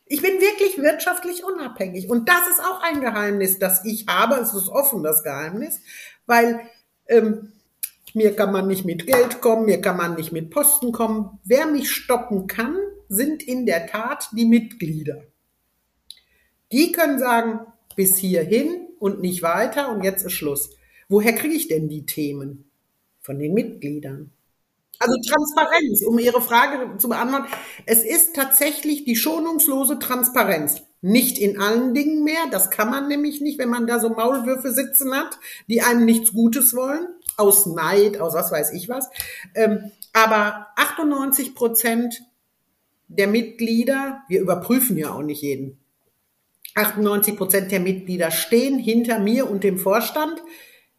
Ich bin wirklich wirtschaftlich unabhängig. Und das ist auch ein Geheimnis, das ich habe. Es ist offen, das Geheimnis, weil ähm, mir kann man nicht mit Geld kommen, mir kann man nicht mit Posten kommen. Wer mich stoppen kann, sind in der Tat die Mitglieder. Die können sagen, bis hierhin und nicht weiter und jetzt ist Schluss. Woher kriege ich denn die Themen? Von den Mitgliedern. Also Transparenz, um Ihre Frage zu beantworten. Es ist tatsächlich die schonungslose Transparenz. Nicht in allen Dingen mehr. Das kann man nämlich nicht, wenn man da so Maulwürfe sitzen hat, die einem nichts Gutes wollen. aus Neid, aus was weiß ich was. Ähm, aber 98 Prozent der Mitglieder, wir überprüfen ja auch nicht jeden, 98 Prozent der Mitglieder stehen hinter mir und dem Vorstand.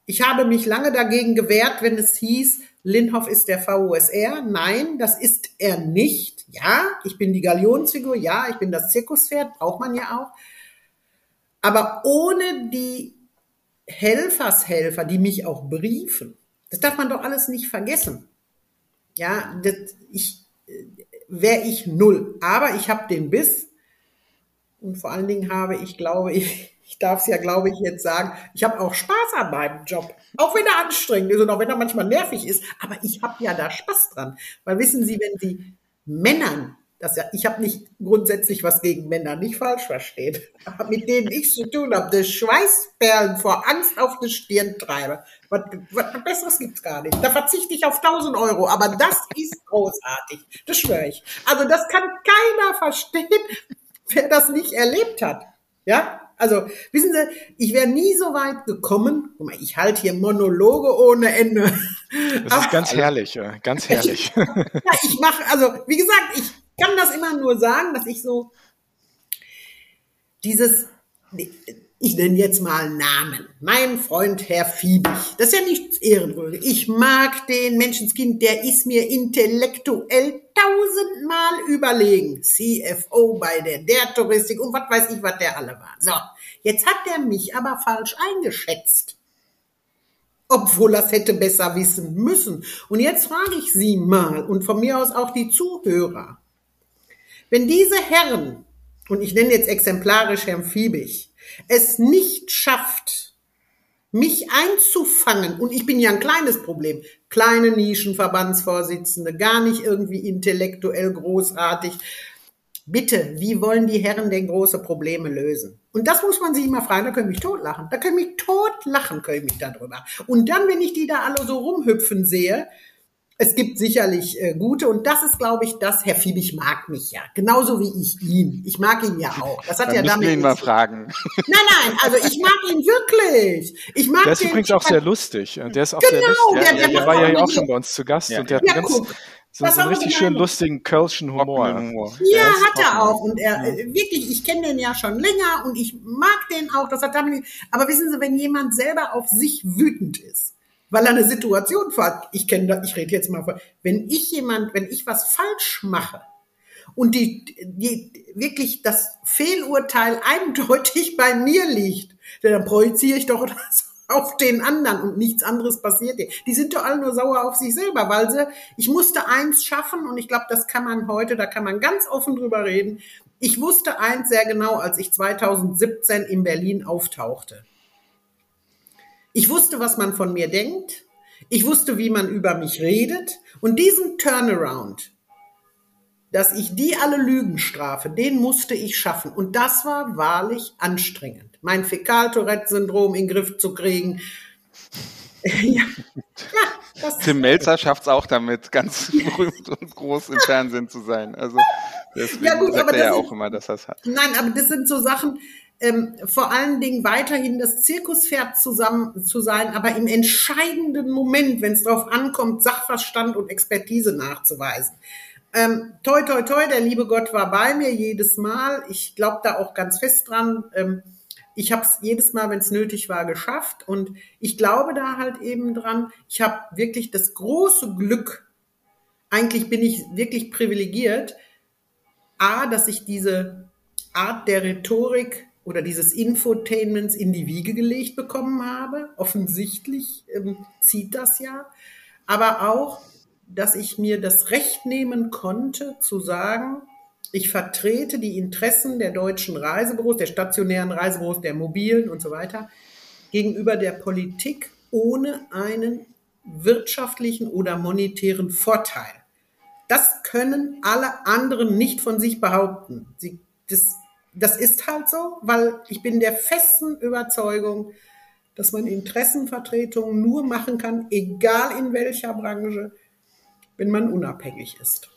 Ich habe mich lange dagegen gewehrt, wenn es hieß, Linhoff ist der VUSR. Nein, das ist er nicht. Ja, ich bin die Galionsfigur. Ja, ich bin das Zirkuspferd. Braucht man ja auch. Aber ohne die Helfershelfer, die mich auch briefen, das darf man doch alles nicht vergessen. Ja, das, ich wäre ich null. Aber ich habe den Biss und vor allen Dingen habe ich, glaube ich, ich darf es ja, glaube ich, jetzt sagen, ich habe auch Spaß an meinem Job. Auch wenn er anstrengend ist und auch wenn er manchmal nervig ist. Aber ich habe ja da Spaß dran. Weil wissen Sie, wenn Sie Männern, das ja, ich habe nicht grundsätzlich was gegen Männer, nicht falsch verstehen, aber mit denen ich zu tun habe, das Schweißperlen vor Angst auf die Stirn treibe. Was, was Besseres gibt's gar nicht. Da verzichte ich auf 1000 Euro, aber das ist großartig. Das schwöre ich. Also das kann keiner verstehen, wer das nicht erlebt hat. Ja, also wissen Sie, ich wäre nie so weit gekommen. Guck mal, ich halte hier Monologe ohne Ende. Das ist ganz herrlich, ganz herrlich. Ich, ja, ich mache, also wie gesagt, ich kann das immer nur sagen, dass ich so dieses, ich nenne jetzt mal Namen. Mein Freund Herr Fiebig. Das ist ja nichts Ehrenwürdiges. Ich mag den Menschenskind, der ist mir intellektuell tausendmal überlegen. CFO bei der, der Touristik und was weiß ich, was der alle war. So, jetzt hat der mich aber falsch eingeschätzt. Obwohl er es hätte besser wissen müssen. Und jetzt frage ich Sie mal und von mir aus auch die Zuhörer. Wenn diese Herren, und ich nenne jetzt exemplarisch Herrn Fiebig, es nicht schafft, mich einzufangen, und ich bin ja ein kleines Problem, kleine Nischenverbandsvorsitzende, gar nicht irgendwie intellektuell großartig. Bitte, wie wollen die Herren denn große Probleme lösen? Und das muss man sich immer fragen, da können mich totlachen. Da können mich totlachen, können mich darüber. Und dann, wenn ich die da alle so rumhüpfen sehe, es gibt sicherlich äh, gute und das ist, glaube ich, das. Herr Fiebig mag mich ja, genauso wie ich ihn. Ich mag ihn ja auch. Das hat Dann ja müssen damit. wir ihn mal fragen. Nein, nein, also ich mag ihn wirklich. Ich mag Der ist den, übrigens auch sehr lustig. Der ist auch sehr Genau, lustig. der- Der, der der, war ja auch schon bei uns zu Gast Ja. und der hat Ja, einen ganz, guck. so, so richtig schön lustigen Kölschen Humor. Humor. Ja, ist hat er auch. Und er äh, wirklich, ich kenne den ja schon länger und ich mag den auch. Das hat damit. Aber wissen Sie, wenn jemand selber auf sich wütend ist, weil er eine Situation hat, ich kenne das, ich rede jetzt mal von, wenn ich jemand, wenn ich was falsch mache und die, die wirklich das Fehlurteil eindeutig bei mir liegt, dann projiziere ich doch das auf den anderen und nichts anderes passiert. dir. Die sind doch alle nur sauer auf sich selber, weil sie, ich musste eins schaffen und ich glaube, das kann man heute, da kann man ganz offen drüber reden. Ich wusste eins sehr genau, als ich 2017 in Berlin auftauchte. Ich wusste, was man von mir denkt. Ich wusste, wie man über mich redet. Und diesen Turnaround, dass ich die alle Lügen strafe, den musste ich schaffen. Und das war wahrlich anstrengend. Mein Fäkal-Tourette-Syndrom in den Griff zu kriegen. ja, ja, Tim Melzer schafft es auch damit, ganz berühmt und groß im Fernsehen zu sein. Also deswegen Ja, gut, sagt er ja auch immer, dass er es hat. Nein, aber das sind so Sachen, ähm, vor allen Dingen weiterhin das Zirkuspferd zusammen zu sein, aber im entscheidenden Moment, wenn es darauf ankommt, Sachverstand und Expertise nachzuweisen. Ähm, toi, toi, toi, der liebe Gott war bei mir jedes Mal. Ich glaube da auch ganz fest dran. Ähm, ich habe es jedes Mal, wenn es nötig war, geschafft. Und ich glaube da halt eben dran. Ich habe wirklich das große Glück. Eigentlich bin ich wirklich privilegiert. A, dass ich diese Art der Rhetorik oder dieses Infotainments in die Wiege gelegt bekommen habe. Offensichtlich ähm, zieht das ja. Aber auch, dass ich mir das Recht nehmen konnte, zu sagen, ich vertrete die Interessen der deutschen Reisebüros, der stationären Reisebüros, der mobilen und so weiter gegenüber der Politik ohne einen wirtschaftlichen oder monetären Vorteil. Das können alle anderen nicht von sich behaupten. Sie, das, das ist halt so, weil ich bin der festen Überzeugung, dass man Interessenvertretung nur machen kann, egal in welcher Branche, wenn man unabhängig ist.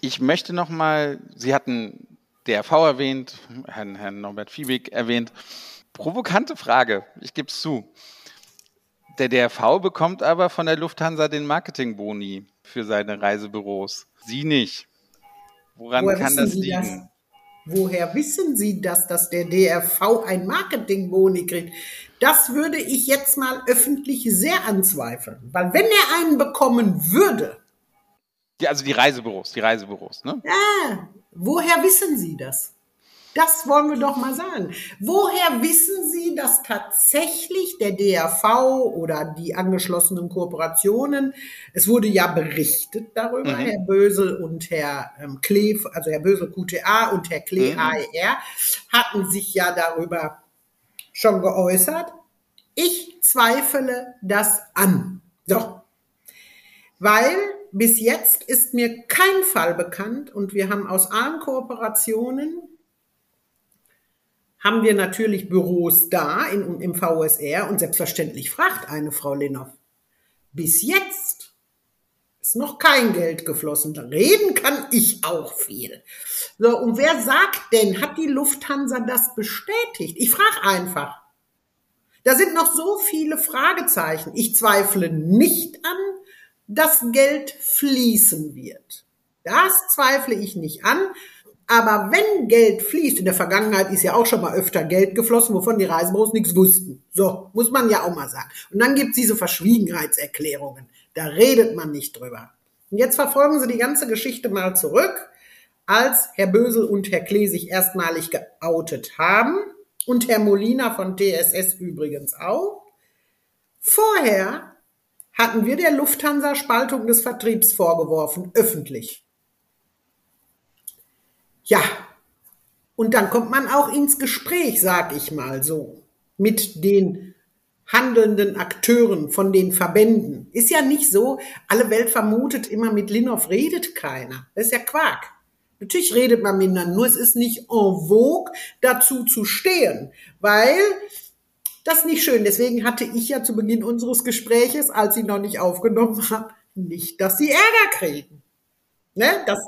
Ich möchte noch mal, Sie hatten DRV erwähnt, Herrn, Herrn Norbert Fiebig erwähnt. Provokante Frage, ich gebe es zu. Der DRV bekommt aber von der Lufthansa den Marketingboni für seine Reisebüros. Sie nicht. Woran Woher kann das liegen? Woher wissen Sie das, dass der DRV ein Marketingboni kriegt? Das würde ich jetzt mal öffentlich sehr anzweifeln. Weil wenn er einen bekommen würde, Ja, also die Reisebüros, die Reisebüros, ne? ah, woher wissen Sie das? Das wollen wir doch mal sagen. Woher wissen Sie, dass tatsächlich der DRV oder die angeschlossenen Kooperationen, es wurde ja berichtet darüber, Mhm. Herr Bösel und Herr ähm, Klee, also Herr Bösel QTA und Herr Klee Mhm. AER, hatten sich ja darüber schon geäußert. Ich zweifle das an. So. Weil bis jetzt ist mir kein Fall bekannt und wir haben aus allen Kooperationen haben wir natürlich Büros da in, im VSR und selbstverständlich fragt eine Frau Lennoff. Bis jetzt ist noch kein Geld geflossen. Reden kann ich auch viel. So, und wer sagt denn, hat die Lufthansa das bestätigt? Ich frage einfach. Da sind noch so viele Fragezeichen. Ich zweifle nicht an, dass Geld fließen wird. Das zweifle ich nicht an. Aber wenn Geld fließt, in der Vergangenheit ist ja auch schon mal öfter Geld geflossen, wovon die Reisebüros nichts wussten. So, muss man ja auch mal sagen. Und dann gibt's diese Verschwiegenheitserklärungen. Da redet man nicht drüber. Und jetzt verfolgen Sie die ganze Geschichte mal zurück, als Herr Bösel und Herr Klee sich erstmalig geoutet haben und Herr Molina von TSS übrigens auch. Vorher hatten wir der Lufthansa Spaltung des Vertriebs vorgeworfen, öffentlich. Ja, und dann kommt man auch ins Gespräch, sag ich mal so, mit den handelnden Akteuren von den Verbänden. Ist ja nicht so, alle Welt vermutet immer, mit Linhoff redet keiner. Das ist ja Quark. Natürlich redet man miteinander, nur es ist nicht en vogue, dazu zu stehen, weil das nicht schön. Deswegen hatte ich ja zu Beginn unseres Gespräches, als sie noch nicht aufgenommen haben, nicht, dass sie Ärger kriegen. Ne? Das,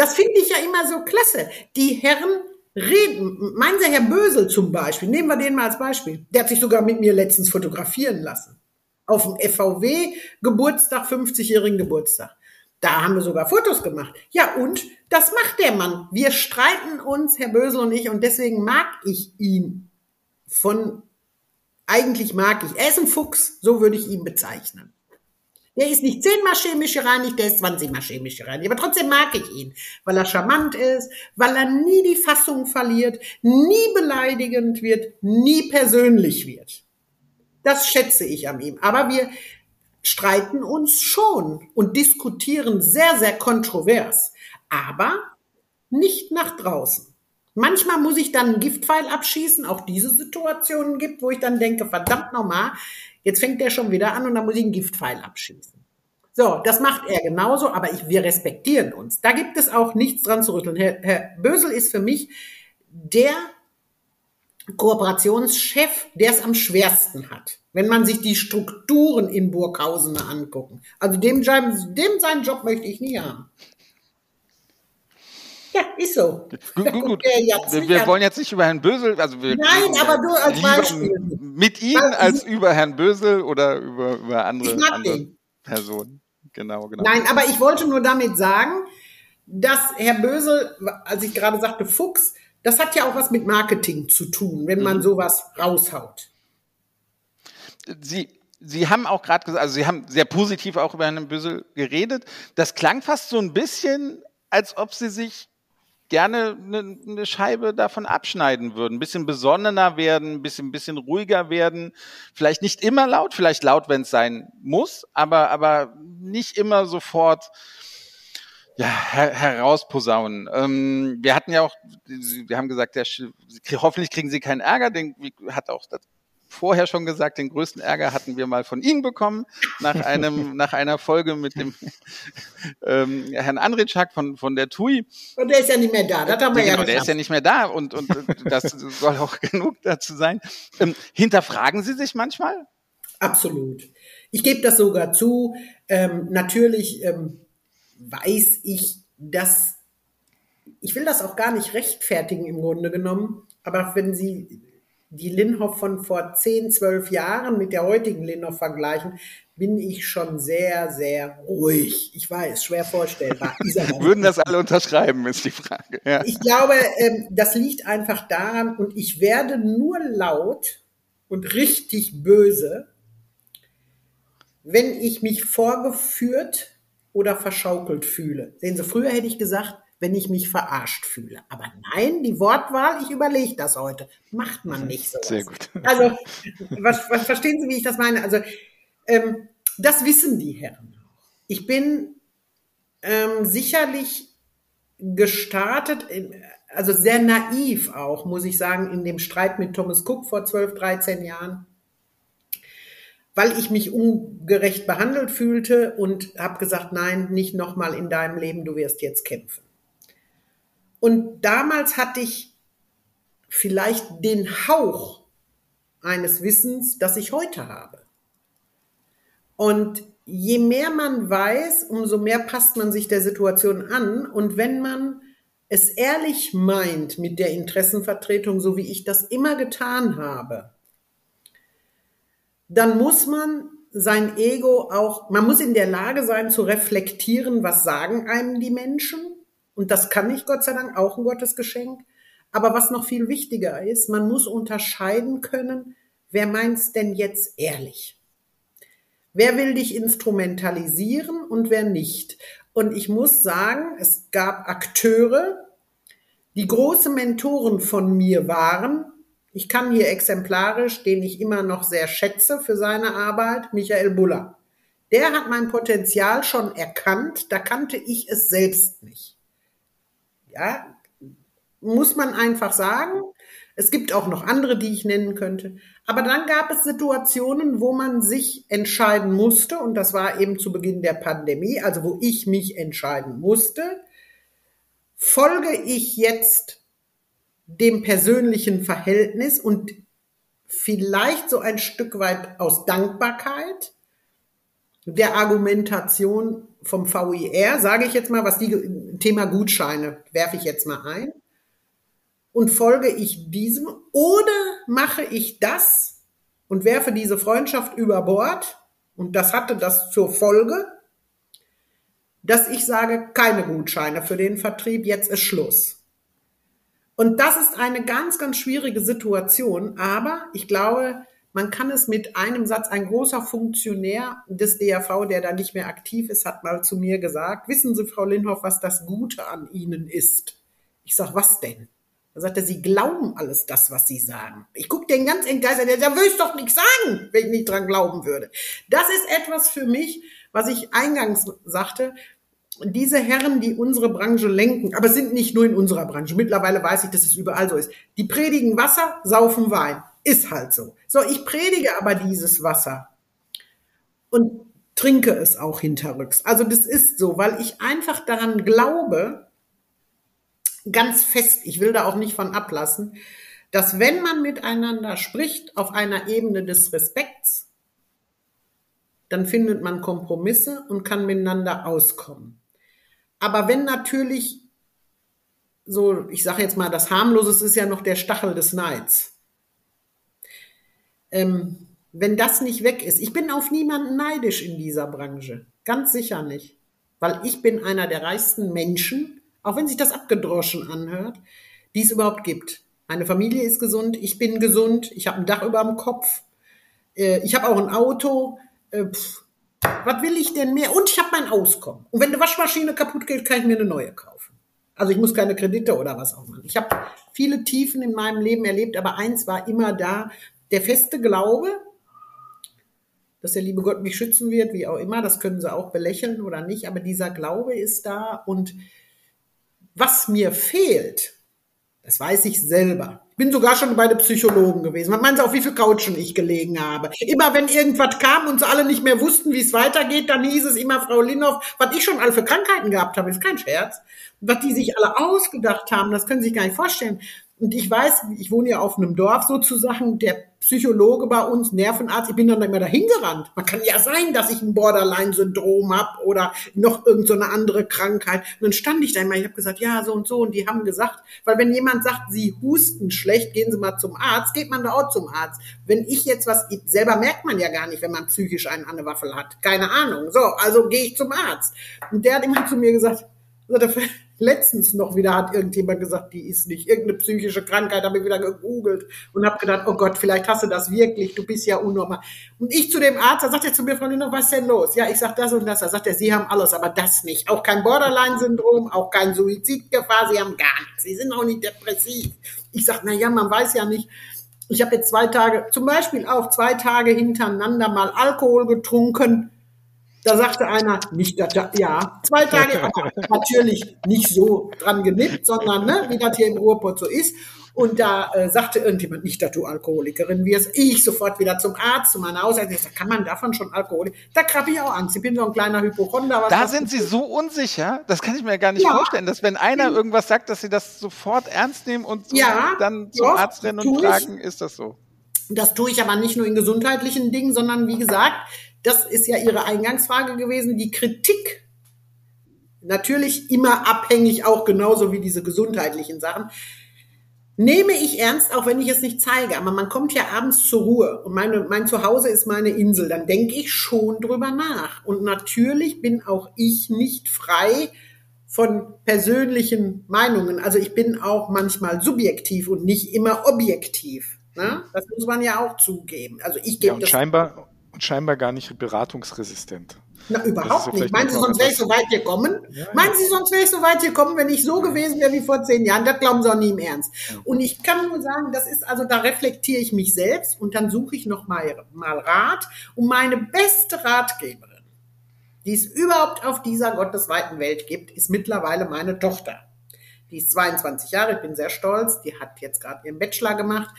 das finde ich ja immer so klasse. Die Herren reden. Meinen Sie Herr Bösel zum Beispiel, nehmen wir den mal als Beispiel. Der hat sich sogar mit mir letztens fotografieren lassen. Auf dem FVW Geburtstag, 50-jährigen Geburtstag. Da haben wir sogar Fotos gemacht. Ja, und das macht der Mann. Wir streiten uns, Herr Bösel und ich, und deswegen mag ich ihn von, eigentlich mag ich. Er ist ein Fuchs, so würde ich ihn bezeichnen. Der ist nicht zehnmal chemisch gereinigt, der ist 20 mal chemisch gereinigt. Aber trotzdem mag ich ihn, weil er charmant ist, weil er nie die Fassung verliert, nie beleidigend wird, nie persönlich wird. Das schätze ich an ihm. Aber wir streiten uns schon und diskutieren sehr, sehr kontrovers. Aber nicht nach draußen. Manchmal muss ich dann einen Giftpfeil abschießen. Auch diese Situationen gibt, wo ich dann denke, verdammt nochmal, jetzt fängt der schon wieder an und dann muss ich einen Giftpfeil abschießen. So, das macht er genauso, aber ich, wir respektieren uns. Da gibt es auch nichts dran zu rütteln. Herr, Herr Bösel ist für mich der Kooperationschef, der es am schwersten hat. Wenn man sich die Strukturen in Burghausen angucken. Also dem, dem seinen Job möchte ich nie haben. Ja, ist so. Gut, gut, gut. Wir, wir wollen jetzt nicht über Herrn Bösel, also wir Nein, aber du als Beispiel. Mit Ihnen als über Herrn Bösel oder über, über andere, andere. Personen. Genau, genau. Nein, aber ich wollte nur damit sagen, dass Herr Bösel, als ich gerade sagte Fuchs, das hat ja auch was mit Marketing zu tun, wenn man sowas raushaut. Sie, Sie haben auch gerade gesagt, also Sie haben sehr positiv auch über Herrn Bösel geredet. Das klang fast so ein bisschen, als ob Sie sich gerne eine, eine Scheibe davon abschneiden würden, ein bisschen besonnener werden, ein bisschen, ein bisschen ruhiger werden, vielleicht nicht immer laut, vielleicht laut, wenn es sein muss, aber, aber nicht immer sofort ja, her herausposaunen. Ähm, wir hatten ja auch, wir haben gesagt, Sch- hoffentlich kriegen Sie keinen Ärger, den hat auch das vorher schon gesagt, den größten Ärger hatten wir mal von Ihnen bekommen, nach einem, nach einer Folge mit dem ähm, Herrn Andritschak von, von der TUI. Und der ist ja nicht mehr da, das haben wir ja Genau, der ist ja nicht mehr da und, und das soll auch genug dazu sein. Ähm, hinterfragen Sie sich manchmal? Absolut. Ich gebe das sogar zu. Ähm, natürlich ähm, weiß ich, dass ich will das auch gar nicht rechtfertigen im Grunde genommen, aber wenn Sie die Linhoff von vor 10, 12 Jahren mit der heutigen Linhoff vergleichen, bin ich schon sehr, sehr ruhig. Ich weiß, schwer vorstellbar. Würden das alle unterschreiben, ist die Frage. Ja. Ich glaube, ähm, das liegt einfach daran und ich werde nur laut und richtig böse, wenn ich mich vorgeführt oder verschaukelt fühle. Sehen Sie, früher hätte ich gesagt, wenn ich mich verarscht fühle. Aber nein, die Wortwahl, ich überlege das heute. Macht man nicht so. Sehr gut. Also, was, was verstehen Sie, wie ich das meine? Also, ähm, das wissen die Herren Ich bin ähm, sicherlich gestartet, in, also sehr naiv auch, muss ich sagen, in dem Streit mit Thomas Cook vor 12, 13 Jahren, weil ich mich ungerecht behandelt fühlte und habe gesagt, nein, nicht nochmal in deinem Leben, du wirst jetzt kämpfen. Und damals hatte ich vielleicht den Hauch eines Wissens, das ich heute habe. Und je mehr man weiß, umso mehr passt man sich der Situation an. Und wenn man es ehrlich meint mit der Interessenvertretung, so wie ich das immer getan habe, dann muss man sein Ego auch, man muss in der Lage sein zu reflektieren, was sagen einem die Menschen und das kann ich Gott sei Dank auch ein Gottesgeschenk. Aber was noch viel wichtiger ist, man muss unterscheiden können, wer meint's denn jetzt ehrlich? Wer will dich instrumentalisieren und wer nicht? Und ich muss sagen, es gab Akteure, die große Mentoren von mir waren. Ich kann hier exemplarisch, den ich immer noch sehr schätze für seine Arbeit, Michael Buller. Der hat mein Potenzial schon erkannt, da kannte ich es selbst nicht. Ja, muss man einfach sagen. Es gibt auch noch andere, die ich nennen könnte. Aber dann gab es Situationen, wo man sich entscheiden musste, und das war eben zu Beginn der Pandemie, also wo ich mich entscheiden musste, folge ich jetzt dem persönlichen Verhältnis und vielleicht so ein Stück weit aus Dankbarkeit der Argumentation vom VIR, sage ich jetzt mal, was die Thema Gutscheine werfe ich jetzt mal ein. Und folge ich diesem oder mache ich das und werfe diese Freundschaft über Bord? Und das hatte das zur Folge, dass ich sage, keine Gutscheine für den Vertrieb, jetzt ist Schluss. Und das ist eine ganz, ganz schwierige Situation, aber ich glaube, man kann es mit einem Satz, ein großer Funktionär des DAV, der da nicht mehr aktiv ist, hat mal zu mir gesagt, wissen Sie, Frau Lindhoff, was das Gute an Ihnen ist? Ich sag, was denn? Da sagt er, Sie glauben alles das, was Sie sagen. Ich gucke den ganz entgeistert, der würde ich doch nichts sagen, wenn ich nicht dran glauben würde. Das ist etwas für mich, was ich eingangs sagte, diese Herren, die unsere Branche lenken, aber sind nicht nur in unserer Branche. Mittlerweile weiß ich, dass es überall so ist. Die predigen Wasser, saufen Wein. Ist halt so. So, ich predige aber dieses Wasser und trinke es auch hinterrücks. Also das ist so, weil ich einfach daran glaube, ganz fest, ich will da auch nicht von ablassen, dass wenn man miteinander spricht auf einer Ebene des Respekts, dann findet man Kompromisse und kann miteinander auskommen. Aber wenn natürlich so, ich sage jetzt mal, das harmlose ist ja noch der Stachel des Neids ähm, wenn das nicht weg ist, ich bin auf niemanden neidisch in dieser Branche. Ganz sicher nicht. Weil ich bin einer der reichsten Menschen, auch wenn sich das abgedroschen anhört, die es überhaupt gibt. Meine Familie ist gesund, ich bin gesund, ich habe ein Dach über dem Kopf, äh, ich habe auch ein Auto. Äh, pff, was will ich denn mehr? Und ich habe mein Auskommen. Und wenn eine Waschmaschine kaputt geht, kann ich mir eine neue kaufen. Also ich muss keine Kredite oder was auch machen. Ich habe viele Tiefen in meinem Leben erlebt, aber eins war immer da, der feste Glaube, dass der liebe Gott mich schützen wird, wie auch immer, das können sie auch belächeln oder nicht, aber dieser Glaube ist da und was mir fehlt, das weiß ich selber. Ich bin sogar schon bei den Psychologen gewesen. Man meint auch, wie viel Couchen ich gelegen habe. Immer wenn irgendwas kam und sie alle nicht mehr wussten, wie es weitergeht, dann hieß es immer, Frau Linhoff, was ich schon alle für Krankheiten gehabt habe, ist kein Scherz. Was die sich alle ausgedacht haben, das können Sie sich gar nicht vorstellen. Und ich weiß, ich wohne ja auf einem Dorf sozusagen, der Psychologe bei uns, Nervenarzt, ich bin dann immer dahin gerannt. Man kann ja sein, dass ich ein Borderline-Syndrom habe oder noch irgendeine so andere Krankheit. Und dann stand ich da immer, ich habe gesagt, ja, so und so. Und die haben gesagt, weil wenn jemand sagt, sie husten schlecht, gehen Sie mal zum Arzt, geht man da auch zum Arzt. Wenn ich jetzt was, selber merkt man ja gar nicht, wenn man psychisch einen an der Waffel hat. Keine Ahnung. So, also gehe ich zum Arzt. Und der hat immer zu mir gesagt, letztens noch wieder hat irgendjemand gesagt, die ist nicht irgendeine psychische Krankheit, habe ich wieder gegoogelt und habe gedacht, oh Gott, vielleicht hast du das wirklich, du bist ja unnormal. Und ich zu dem Arzt, da sagt er zu mir, Lindner, was ist denn los? Ja, ich sag das und das. Da sagt er, Sie haben alles, aber das nicht. Auch kein Borderline-Syndrom, auch kein Suizidgefahr, Sie haben gar nichts. Sie sind auch nicht depressiv. Ich sag, na ja, man weiß ja nicht. Ich habe jetzt zwei Tage, zum Beispiel auch zwei Tage hintereinander mal Alkohol getrunken da sagte einer, nicht, dass da, ja, zwei Tage, natürlich nicht so dran genippt, sondern ne, wie das hier im Ruhrpott so ist. Und da äh, sagte irgendjemand, nicht, dass du Alkoholikerin wirst. Ich sofort wieder zum Arzt, zu meiner Hausärztin. Sag, kann man davon schon Alkoholik? Da krabbe ich auch Angst. Ich bin so ein kleiner Hypochonder. da sind Sie so unsicher, das kann ich mir gar nicht ja. vorstellen, dass wenn einer irgendwas sagt, dass Sie das sofort ernst nehmen und so ja, dann zum doch, Arzt rennen und fragen, ist das so? Das tue ich aber nicht nur in gesundheitlichen Dingen, sondern wie gesagt, das ist ja Ihre Eingangsfrage gewesen, die Kritik. Natürlich immer abhängig auch genauso wie diese gesundheitlichen Sachen. Nehme ich ernst, auch wenn ich es nicht zeige, aber man kommt ja abends zur Ruhe und meine, mein Zuhause ist meine Insel, dann denke ich schon drüber nach. Und natürlich bin auch ich nicht frei von persönlichen Meinungen. Also ich bin auch manchmal subjektiv und nicht immer objektiv. Ne? Das muss man ja auch zugeben. Also ich gebe ja, das scheinbar scheinbar gar nicht beratungsresistent. Na, überhaupt nicht. Meinen Sie, sonst wäre ich so weit gekommen? Ja, Meinen Sie, sonst wäre ich so weit gekommen, wenn ich so gewesen wäre wie vor zehn Jahren? Das glauben Sie auch nie im Ernst. Und ich kann nur sagen, das ist, also da reflektiere ich mich selbst und dann suche ich noch mal, mal Rat. Und meine beste Ratgeberin, die es überhaupt auf dieser gottesweiten Welt gibt, ist mittlerweile meine Tochter. Die ist 22 Jahre, ich bin sehr stolz. Die hat jetzt gerade ihren Bachelor gemacht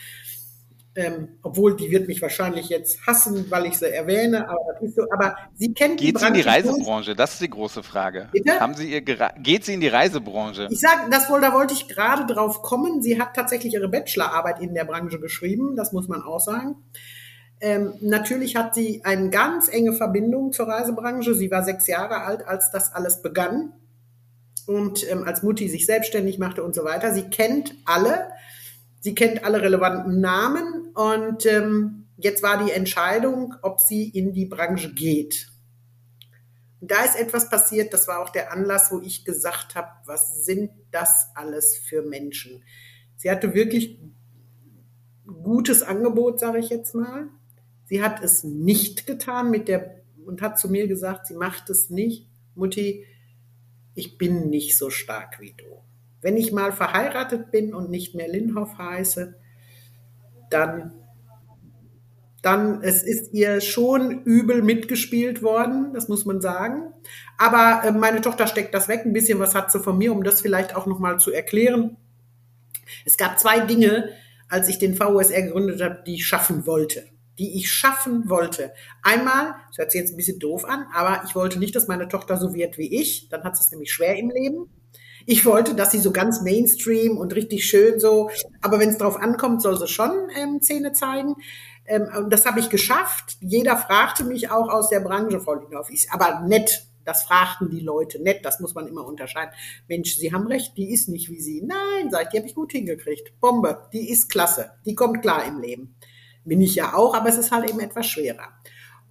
ähm, obwohl die wird mich wahrscheinlich jetzt hassen, weil ich sie erwähne, aber das ist so. Aber sie kennt Geht die sie in die Reisebranche? Das ist die große Frage. Bitte? Haben Sie ihr geht sie in die Reisebranche? Ich sage, das wohl, da wollte ich gerade drauf kommen. Sie hat tatsächlich ihre Bachelorarbeit in der Branche geschrieben, das muss man auch sagen. Ähm, natürlich hat sie eine ganz enge Verbindung zur Reisebranche. Sie war sechs Jahre alt, als das alles begann und ähm, als Mutti sich selbstständig machte und so weiter. Sie kennt alle Sie kennt alle relevanten Namen und ähm, jetzt war die Entscheidung, ob sie in die Branche geht. Und da ist etwas passiert, das war auch der Anlass, wo ich gesagt habe, was sind das alles für Menschen? Sie hatte wirklich gutes Angebot, sage ich jetzt mal. Sie hat es nicht getan mit der und hat zu mir gesagt, sie macht es nicht. Mutti, ich bin nicht so stark wie du. Wenn ich mal verheiratet bin und nicht mehr Linhoff heiße, dann, dann es ist ihr schon übel mitgespielt worden, das muss man sagen. Aber äh, meine Tochter steckt das weg, ein bisschen was hat sie von mir, um das vielleicht auch nochmal zu erklären. Es gab zwei Dinge, als ich den VUSR gegründet habe, die ich schaffen wollte die ich schaffen wollte. Einmal, das hört sich jetzt ein bisschen doof an, aber ich wollte nicht, dass meine Tochter so wird wie ich. Dann hat sie es nämlich schwer im Leben. Ich wollte, dass sie so ganz Mainstream und richtig schön so, aber wenn es drauf ankommt, soll sie schon ähm, Zähne zeigen. Ähm, das habe ich geschafft. Jeder fragte mich auch aus der Branche, Frau Lindorf, ich, aber nett. Das fragten die Leute nett, das muss man immer unterscheiden. Mensch, Sie haben recht, die ist nicht wie Sie. Nein, sag ich, die habe ich gut hingekriegt. Bombe, die ist klasse, die kommt klar im Leben. Bin ich ja auch, aber es ist halt eben etwas schwerer.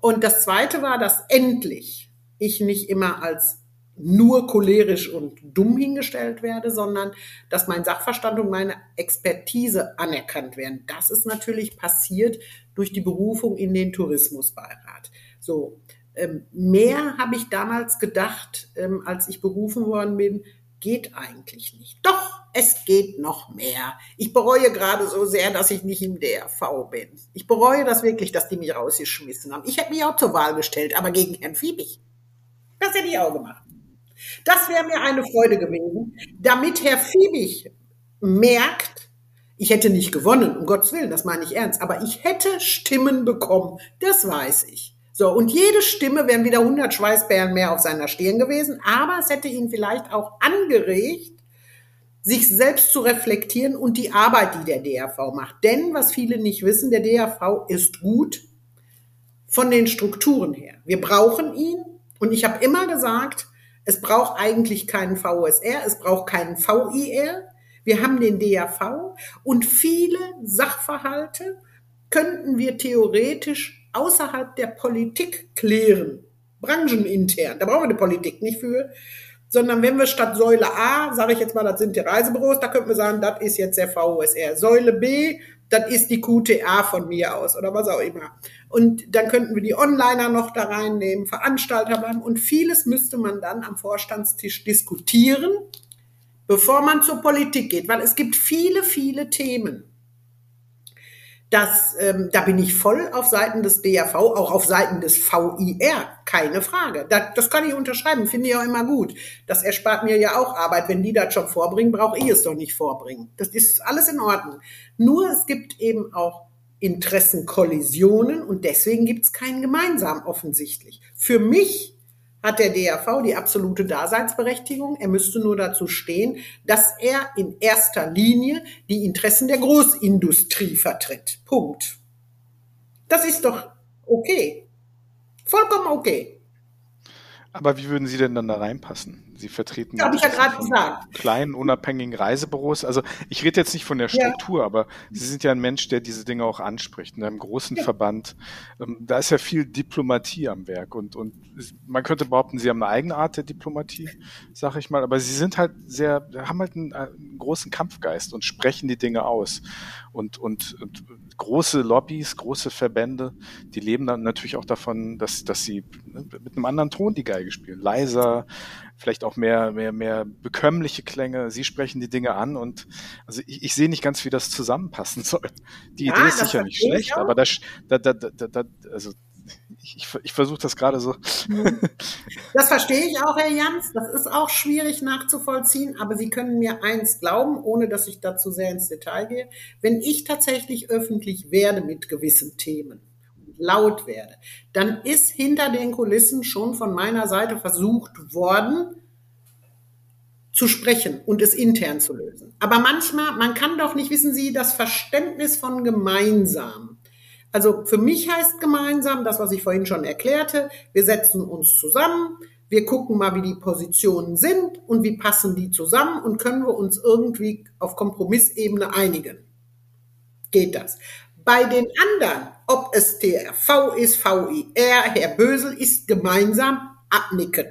Und das Zweite war, dass endlich ich nicht immer als nur cholerisch und dumm hingestellt werde, sondern dass mein Sachverstand und meine Expertise anerkannt werden. Das ist natürlich passiert durch die Berufung in den Tourismusbeirat. So, ähm, mehr habe ich damals gedacht, ähm, als ich berufen worden bin, geht eigentlich nicht. Doch, es geht noch mehr. Ich bereue gerade so sehr, dass ich nicht im DRV bin. Ich bereue das wirklich, dass die mich rausgeschmissen haben. Ich hätte mich auch zur Wahl gestellt, aber gegen Herrn Fiebig. Das hätte ich auch gemacht. Das wäre mir eine Freude gewesen, damit Herr Fiebig merkt, ich hätte nicht gewonnen, um Gottes Willen, das meine ich ernst, aber ich hätte Stimmen bekommen, das weiß ich. So, und jede Stimme wären wieder 100 Schweißbären mehr auf seiner Stirn gewesen, aber es hätte ihn vielleicht auch angeregt, sich selbst zu reflektieren und die Arbeit, die der DRV macht. Denn, was viele nicht wissen, der DRV ist gut von den Strukturen her. Wir brauchen ihn und ich habe immer gesagt, es braucht eigentlich keinen VSR, es braucht keinen VIR. Wir haben den DRV und viele Sachverhalte könnten wir theoretisch außerhalb der Politik klären, branchenintern. Da brauchen wir die Politik nicht für, sondern wenn wir statt Säule A, sage ich jetzt mal, das sind die Reisebüros, da könnten wir sagen, das ist jetzt der VUSR. Säule B, das ist die QTA von mir aus oder was auch immer. Und dann könnten wir die Onliner noch da reinnehmen, Veranstalter bleiben. Und vieles müsste man dann am Vorstandstisch diskutieren, bevor man zur Politik geht, weil es gibt viele, viele Themen, das, ähm, da bin ich voll auf Seiten des DAV, auch auf Seiten des VIR, keine Frage. Das, das kann ich unterschreiben, finde ich auch immer gut. Das erspart mir ja auch Arbeit. Wenn die das schon vorbringen, brauche ich es doch nicht vorbringen. Das ist alles in Ordnung. Nur es gibt eben auch Interessenkollisionen und deswegen gibt es keinen gemeinsam offensichtlich. Für mich hat der DAV die absolute Daseinsberechtigung. Er müsste nur dazu stehen, dass er in erster Linie die Interessen der Großindustrie vertritt. Punkt. Das ist doch okay. Vollkommen okay. Aber wie würden Sie denn dann da reinpassen? Sie vertreten ja, ich ja gerade gesagt. kleinen, unabhängigen Reisebüros. Also ich rede jetzt nicht von der Struktur, ja. aber Sie sind ja ein Mensch, der diese Dinge auch anspricht. In einem großen ja. Verband, ähm, da ist ja viel Diplomatie am Werk und, und man könnte behaupten, Sie haben eine eigene Art der Diplomatie, sage ich mal, aber Sie sind halt sehr, haben halt einen, einen großen Kampfgeist und sprechen die Dinge aus. Und, und, und große Lobbys, große Verbände, die leben dann natürlich auch davon, dass, dass sie mit einem anderen Ton die Geige spielen. Leiser, vielleicht auch mehr, mehr, mehr bekömmliche Klänge. Sie sprechen die Dinge an und also ich, ich sehe nicht ganz, wie das zusammenpassen soll. Die ja, Idee ist sicher nicht schlecht, aber das, da, da, da, da, also ich, ich versuche das gerade so. Das verstehe ich auch, Herr Jans. Das ist auch schwierig nachzuvollziehen, aber Sie können mir eins glauben, ohne dass ich dazu sehr ins Detail gehe. Wenn ich tatsächlich öffentlich werde mit gewissen Themen, laut werde, dann ist hinter den Kulissen schon von meiner Seite versucht worden, zu sprechen und es intern zu lösen. Aber manchmal, man kann doch nicht, wissen Sie, das Verständnis von gemeinsam also für mich heißt gemeinsam, das, was ich vorhin schon erklärte, wir setzen uns zusammen, wir gucken mal, wie die Positionen sind und wie passen die zusammen und können wir uns irgendwie auf Kompromissebene einigen. Geht das? Bei den anderen, ob es TRV ist, VIR, Herr Bösel, ist gemeinsam abnicken.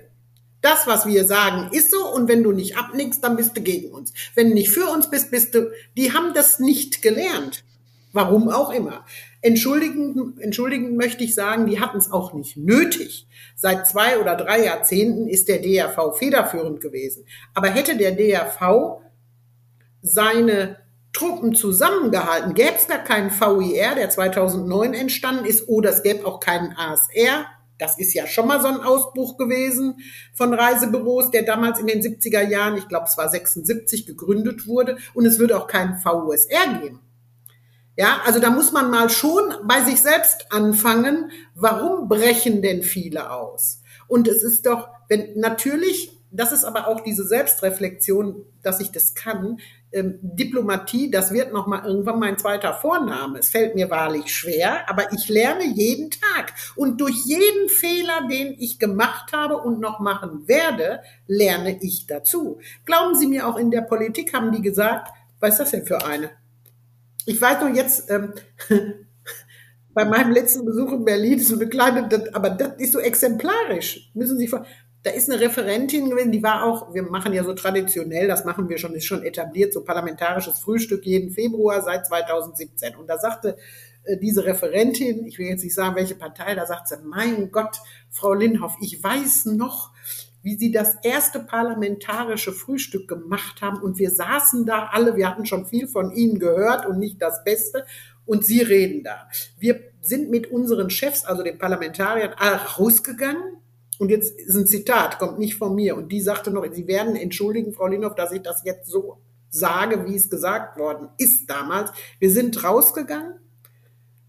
Das, was wir sagen, ist so und wenn du nicht abnickst, dann bist du gegen uns. Wenn du nicht für uns bist, bist du, die haben das nicht gelernt. Warum auch immer. Entschuldigen, entschuldigen möchte ich sagen, die hatten es auch nicht nötig. Seit zwei oder drei Jahrzehnten ist der DRV federführend gewesen. Aber hätte der DRV seine Truppen zusammengehalten, gäbe es gar keinen VIR, der 2009 entstanden ist, oder es gäbe auch keinen ASR. Das ist ja schon mal so ein Ausbruch gewesen von Reisebüros, der damals in den 70er Jahren, ich glaube es war 76, gegründet wurde. Und es würde auch keinen VUSR geben. Ja, also da muss man mal schon bei sich selbst anfangen. Warum brechen denn viele aus? Und es ist doch, wenn natürlich, das ist aber auch diese Selbstreflexion, dass ich das kann. Ähm, Diplomatie, das wird noch mal irgendwann mein zweiter Vorname. Es fällt mir wahrlich schwer, aber ich lerne jeden Tag und durch jeden Fehler, den ich gemacht habe und noch machen werde, lerne ich dazu. Glauben Sie mir, auch in der Politik haben die gesagt, was ist das denn für eine? Ich weiß noch jetzt, ähm, bei meinem letzten Besuch in Berlin, so eine kleine, das, aber das ist so exemplarisch. Müssen Sie vor, da ist eine Referentin gewesen, die war auch, wir machen ja so traditionell, das machen wir schon, ist schon etabliert, so parlamentarisches Frühstück jeden Februar seit 2017. Und da sagte äh, diese Referentin, ich will jetzt nicht sagen, welche Partei, da sagt sie, mein Gott, Frau Lindhoff, ich weiß noch, wie sie das erste parlamentarische Frühstück gemacht haben. Und wir saßen da alle, wir hatten schon viel von ihnen gehört und nicht das Beste. Und sie reden da. Wir sind mit unseren Chefs, also den Parlamentariern, rausgegangen. Und jetzt ist ein Zitat, kommt nicht von mir. Und die sagte noch, Sie werden entschuldigen, Frau Linhoff, dass ich das jetzt so sage, wie es gesagt worden ist damals. Wir sind rausgegangen.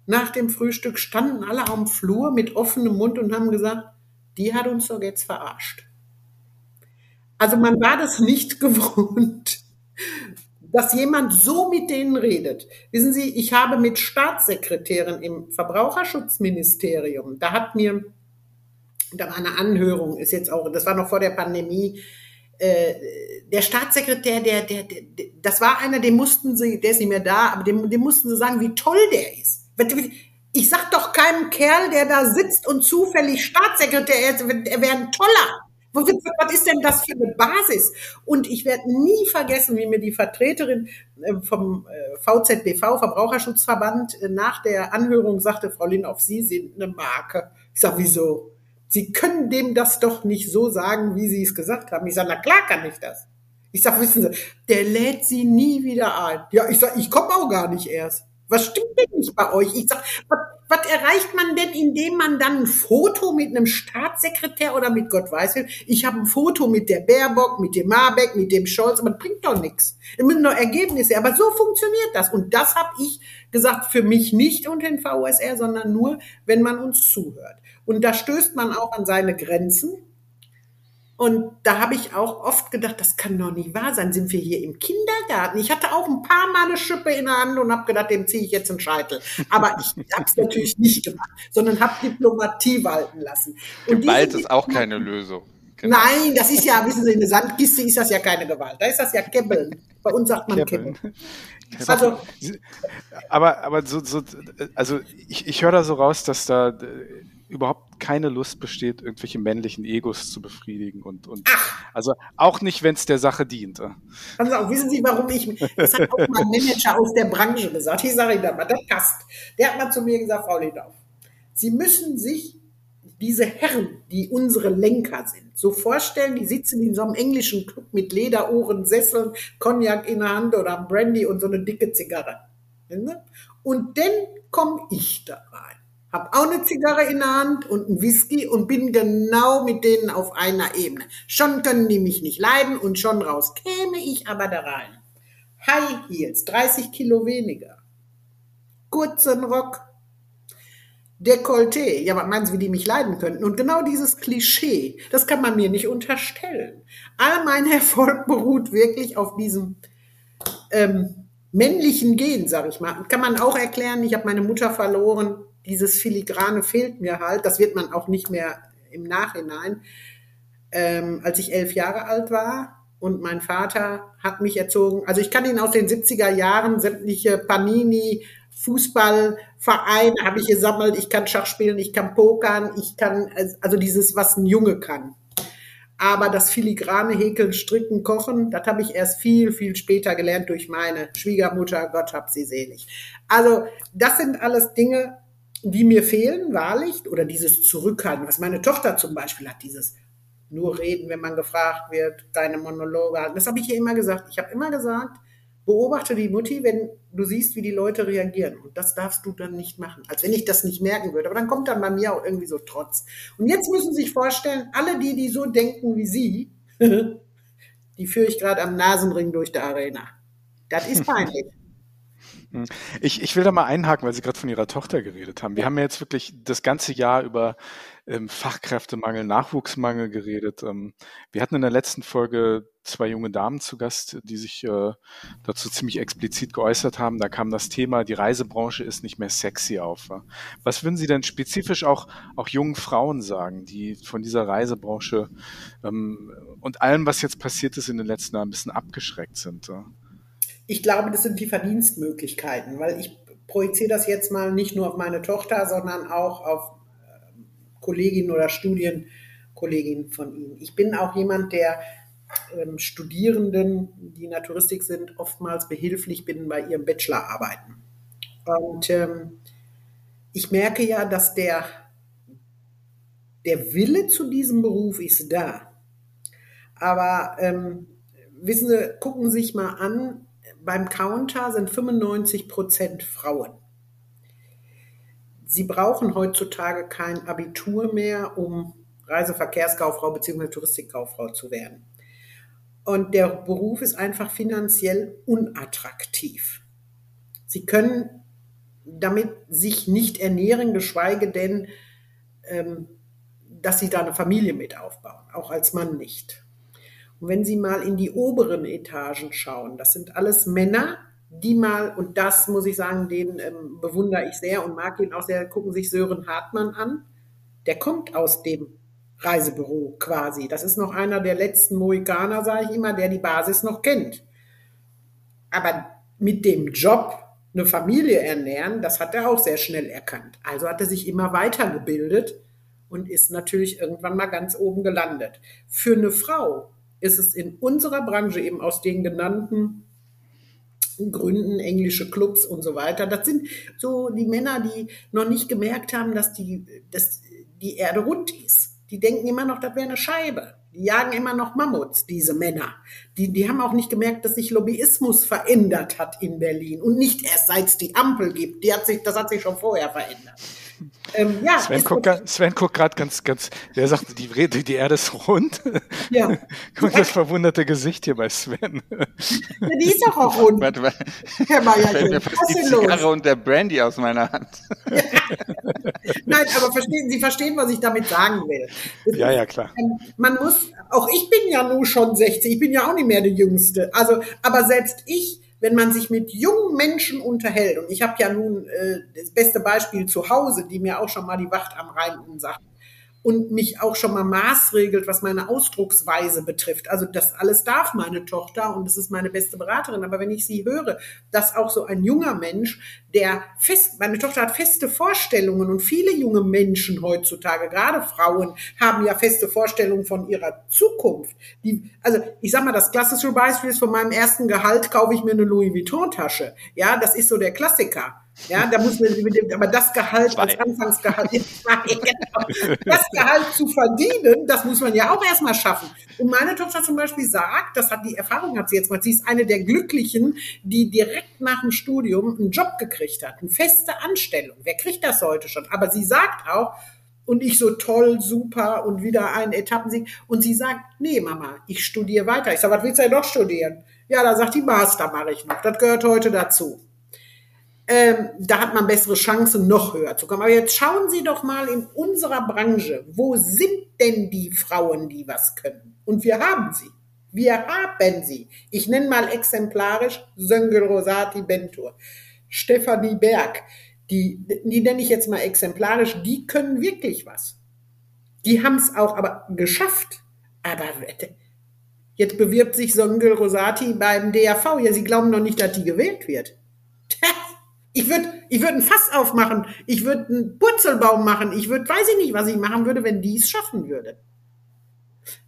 Nach dem Frühstück standen alle am Flur mit offenem Mund und haben gesagt, die hat uns doch jetzt verarscht. Also man war das nicht gewohnt, dass jemand so mit denen redet. Wissen Sie, ich habe mit Staatssekretären im Verbraucherschutzministerium, da hat mir, da war eine Anhörung, ist jetzt auch, das war noch vor der Pandemie, äh, der Staatssekretär, der, der, der, das war einer, dem mussten sie, der ist nicht mehr da, aber dem, dem mussten sie sagen, wie toll der ist. Ich sag doch keinem Kerl, der da sitzt und zufällig Staatssekretär ist, er wäre ein toller. Was ist denn das für eine Basis? Und ich werde nie vergessen, wie mir die Vertreterin äh, vom VZBV, äh, Verbraucherschutzverband, äh, nach der Anhörung sagte, Frau Linhoff, Sie sind eine Marke. Ich sag, wieso? Sie können dem das doch nicht so sagen, wie Sie es gesagt haben. Ich sage, na klar kann ich das. Ich sag, wissen Sie, der lädt Sie nie wieder ein. Ja, ich sag, ich komme auch gar nicht erst. Was stimmt denn nicht bei euch? Ich sag, was, erreicht man denn, indem man dann ein Foto mit einem Staatssekretär oder mit Gott weiß wie, ich habe ein Foto mit der Baerbock, mit dem Marbeck, mit dem Scholz, aber das bringt doch nichts. Es müssen noch Ergebnisse, aber so funktioniert das. Und das habe ich gesagt, für mich nicht und den VSR, sondern nur, wenn man uns zuhört. Und da stößt man auch an seine Grenzen. Und da habe ich auch oft gedacht, das kann doch nicht wahr sein. Sind wir hier im Kindergarten? Ich hatte auch ein paar Mal eine Schippe in der Hand und habe gedacht, dem ziehe ich jetzt einen Scheitel. Aber ich habe es natürlich nicht gemacht, sondern habe Diplomatie walten lassen. Und Gewalt ist auch keine Lösung. Genau. Nein, das ist ja, wissen Sie, in der Sandkiste ist das ja keine Gewalt. Da ist das ja Kebbeln. Bei uns sagt man Kebbeln. Also, aber, aber so, so also ich, ich höre da so raus, dass da überhaupt keine Lust besteht, irgendwelche männlichen Egos zu befriedigen und, und also auch nicht, wenn es der Sache dient. Also auch, wissen Sie, warum ich, das hat auch mein Manager aus der Branche gesagt, ich sage Ihnen da mal, das passt. Der hat mal zu mir gesagt, Frau Ledauf, Sie müssen sich diese Herren, die unsere Lenker sind, so vorstellen, die sitzen in so einem englischen Club mit Lederohren, Sesseln, Cognac in der Hand oder Brandy und so eine dicke Zigarre. Und dann komme ich da rein hab auch eine Zigarre in der Hand und ein Whisky und bin genau mit denen auf einer Ebene. Schon können die mich nicht leiden und schon raus käme ich aber da rein. High Heels, 30 Kilo weniger. Kurzen Rock, Dekolleté. Ja, was meinen Sie, wie die mich leiden könnten? Und genau dieses Klischee, das kann man mir nicht unterstellen. All mein Erfolg beruht wirklich auf diesem ähm, männlichen Gen, sag ich mal. Kann man auch erklären, ich habe meine Mutter verloren, dieses Filigrane fehlt mir halt. Das wird man auch nicht mehr im Nachhinein. Ähm, als ich elf Jahre alt war und mein Vater hat mich erzogen. Also ich kann ihn aus den 70er Jahren sämtliche Panini, Fußballvereine habe ich gesammelt. Ich kann Schach spielen, ich kann pokern, ich kann, also dieses, was ein Junge kann. Aber das filigrane Häkeln, Stricken, Kochen, das habe ich erst viel, viel später gelernt durch meine Schwiegermutter. Gott hab sie selig. Also das sind alles Dinge, die mir fehlen, wahrlich, oder dieses Zurückhalten, was meine Tochter zum Beispiel hat, dieses nur reden, wenn man gefragt wird, keine Monologe halten. Das habe ich ihr immer gesagt. Ich habe immer gesagt, beobachte die Mutti, wenn du siehst, wie die Leute reagieren. Und das darfst du dann nicht machen. Als wenn ich das nicht merken würde. Aber dann kommt dann bei mir auch irgendwie so Trotz. Und jetzt müssen Sie sich vorstellen, alle die, die so denken wie Sie, die führe ich gerade am Nasenring durch die Arena. Das ist peinlich. Hm. Ich, ich will da mal einhaken, weil Sie gerade von Ihrer Tochter geredet haben. Wir haben ja jetzt wirklich das ganze Jahr über ähm, Fachkräftemangel, Nachwuchsmangel geredet. Ähm, wir hatten in der letzten Folge zwei junge Damen zu Gast, die sich äh, dazu ziemlich explizit geäußert haben. Da kam das Thema, die Reisebranche ist nicht mehr sexy auf. Was würden Sie denn spezifisch auch, auch jungen Frauen sagen, die von dieser Reisebranche ähm, und allem, was jetzt passiert ist in den letzten Jahren, ein bisschen abgeschreckt sind? Ja? Ich glaube, das sind die Verdienstmöglichkeiten, weil ich projiziere das jetzt mal nicht nur auf meine Tochter, sondern auch auf ähm, Kolleginnen oder Studienkolleginnen von Ihnen. Ich bin auch jemand, der ähm, Studierenden, die Touristik sind, oftmals behilflich bin bei ihren Bachelorarbeiten. Und ähm, ich merke ja, dass der, der Wille zu diesem Beruf ist da. Aber ähm, wissen Sie, gucken Sie sich mal an, beim Counter sind 95 Prozent Frauen. Sie brauchen heutzutage kein Abitur mehr, um Reiseverkehrskauffrau bzw. Touristikkauffrau zu werden. Und der Beruf ist einfach finanziell unattraktiv. Sie können damit sich nicht ernähren, geschweige denn, ähm, dass sie da eine Familie mit aufbauen, auch als Mann nicht. Und wenn Sie mal in die oberen Etagen schauen, das sind alles Männer, die mal, und das muss ich sagen, den ähm, bewundere ich sehr und mag ihn auch sehr, gucken sich Sören Hartmann an. Der kommt aus dem Reisebüro quasi. Das ist noch einer der letzten Mohikaner, sage ich immer, der die Basis noch kennt. Aber mit dem Job eine Familie ernähren, das hat er auch sehr schnell erkannt. Also hat er sich immer weitergebildet und ist natürlich irgendwann mal ganz oben gelandet. Für eine Frau ist es in unserer Branche eben aus den genannten Gründen, englische Clubs und so weiter. Das sind so die Männer, die noch nicht gemerkt haben, dass die, dass die Erde rund ist. Die denken immer noch, das wäre eine Scheibe. Die jagen immer noch Mammuts, diese Männer. Die, die haben auch nicht gemerkt, dass sich Lobbyismus verändert hat in Berlin. Und nicht erst seit es die Ampel gibt. Die hat sich, das hat sich schon vorher verändert. Ähm, ja, Sven, guckt, Sven guckt gerade ganz, ganz, der sagt, die, die, die Erde ist rund. Ja. Guck das verwunderte Gesicht hier bei Sven. Ja, die ist doch auch rund. Warte, warte. Herr Mayer, fällt mir fast die Zigarre los? und der Brandy aus meiner Hand. Nein, aber verstehen, Sie verstehen, was ich damit sagen will. Ja, ja, klar. Man muss, auch ich bin ja nur schon 60, ich bin ja auch nicht mehr die Jüngste. Also, aber selbst ich wenn man sich mit jungen Menschen unterhält, und ich habe ja nun äh, das beste Beispiel zu Hause, die mir auch schon mal die Wacht am Rhein sagt, und mich auch schon mal maßregelt, was meine Ausdrucksweise betrifft. Also das alles darf meine Tochter und das ist meine beste Beraterin. Aber wenn ich sie höre, dass auch so ein junger Mensch, der fest, meine Tochter hat feste Vorstellungen und viele junge Menschen heutzutage, gerade Frauen, haben ja feste Vorstellungen von ihrer Zukunft. Die, also ich sag mal, das klassische Beispiel ist von meinem ersten Gehalt kaufe ich mir eine Louis Vuitton Tasche. Ja, das ist so der Klassiker. Ja, da muss man, aber das Gehalt als Anfangsgehalt, das Gehalt zu verdienen, das muss man ja auch erstmal schaffen. Und meine Tochter zum Beispiel sagt, das hat die Erfahrung hat sie jetzt mal, sie ist eine der Glücklichen, die direkt nach dem Studium einen Job gekriegt hat, eine feste Anstellung. Wer kriegt das heute schon? Aber sie sagt auch, und ich so toll, super und wieder einen Etappensieg. Und sie sagt, nee, Mama, ich studiere weiter. Ich sage, was willst du denn noch studieren? Ja, da sagt die Master mache ich noch. Das gehört heute dazu ähm, da hat man bessere Chancen, noch höher zu kommen. Aber jetzt schauen Sie doch mal in unserer Branche, wo sind denn die Frauen, die was können? Und wir haben sie. Wir haben sie. Ich nenne mal exemplarisch Söngel Rosati Bentur, Stefanie Berg. Die, die nenne ich jetzt mal exemplarisch. Die können wirklich was. Die haben es auch aber geschafft. Aber jetzt bewirbt sich Söngel Rosati beim DAV. Ja, Sie glauben noch nicht, dass die gewählt wird. Ich würde ich würd ein Fass aufmachen, ich würde einen Purzelbaum machen, ich würde, weiß ich nicht, was ich machen würde, wenn die es schaffen würde.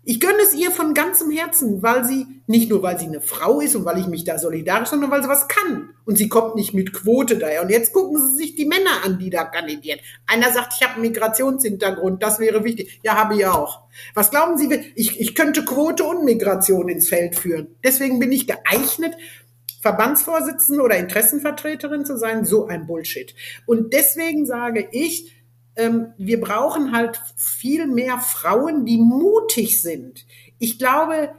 Ich gönne es ihr von ganzem Herzen, weil sie, nicht nur weil sie eine Frau ist und weil ich mich da solidarisch, sondern weil sie was kann. Und sie kommt nicht mit Quote daher. Und jetzt gucken Sie sich die Männer an, die da kandidieren. Einer sagt, ich habe einen Migrationshintergrund, das wäre wichtig. Ja, habe ich auch. Was glauben Sie, ich, ich könnte Quote und Migration ins Feld führen. Deswegen bin ich geeignet Verbandsvorsitzende oder Interessenvertreterin zu sein, so ein Bullshit. Und deswegen sage ich, ähm, wir brauchen halt viel mehr Frauen, die mutig sind. Ich glaube,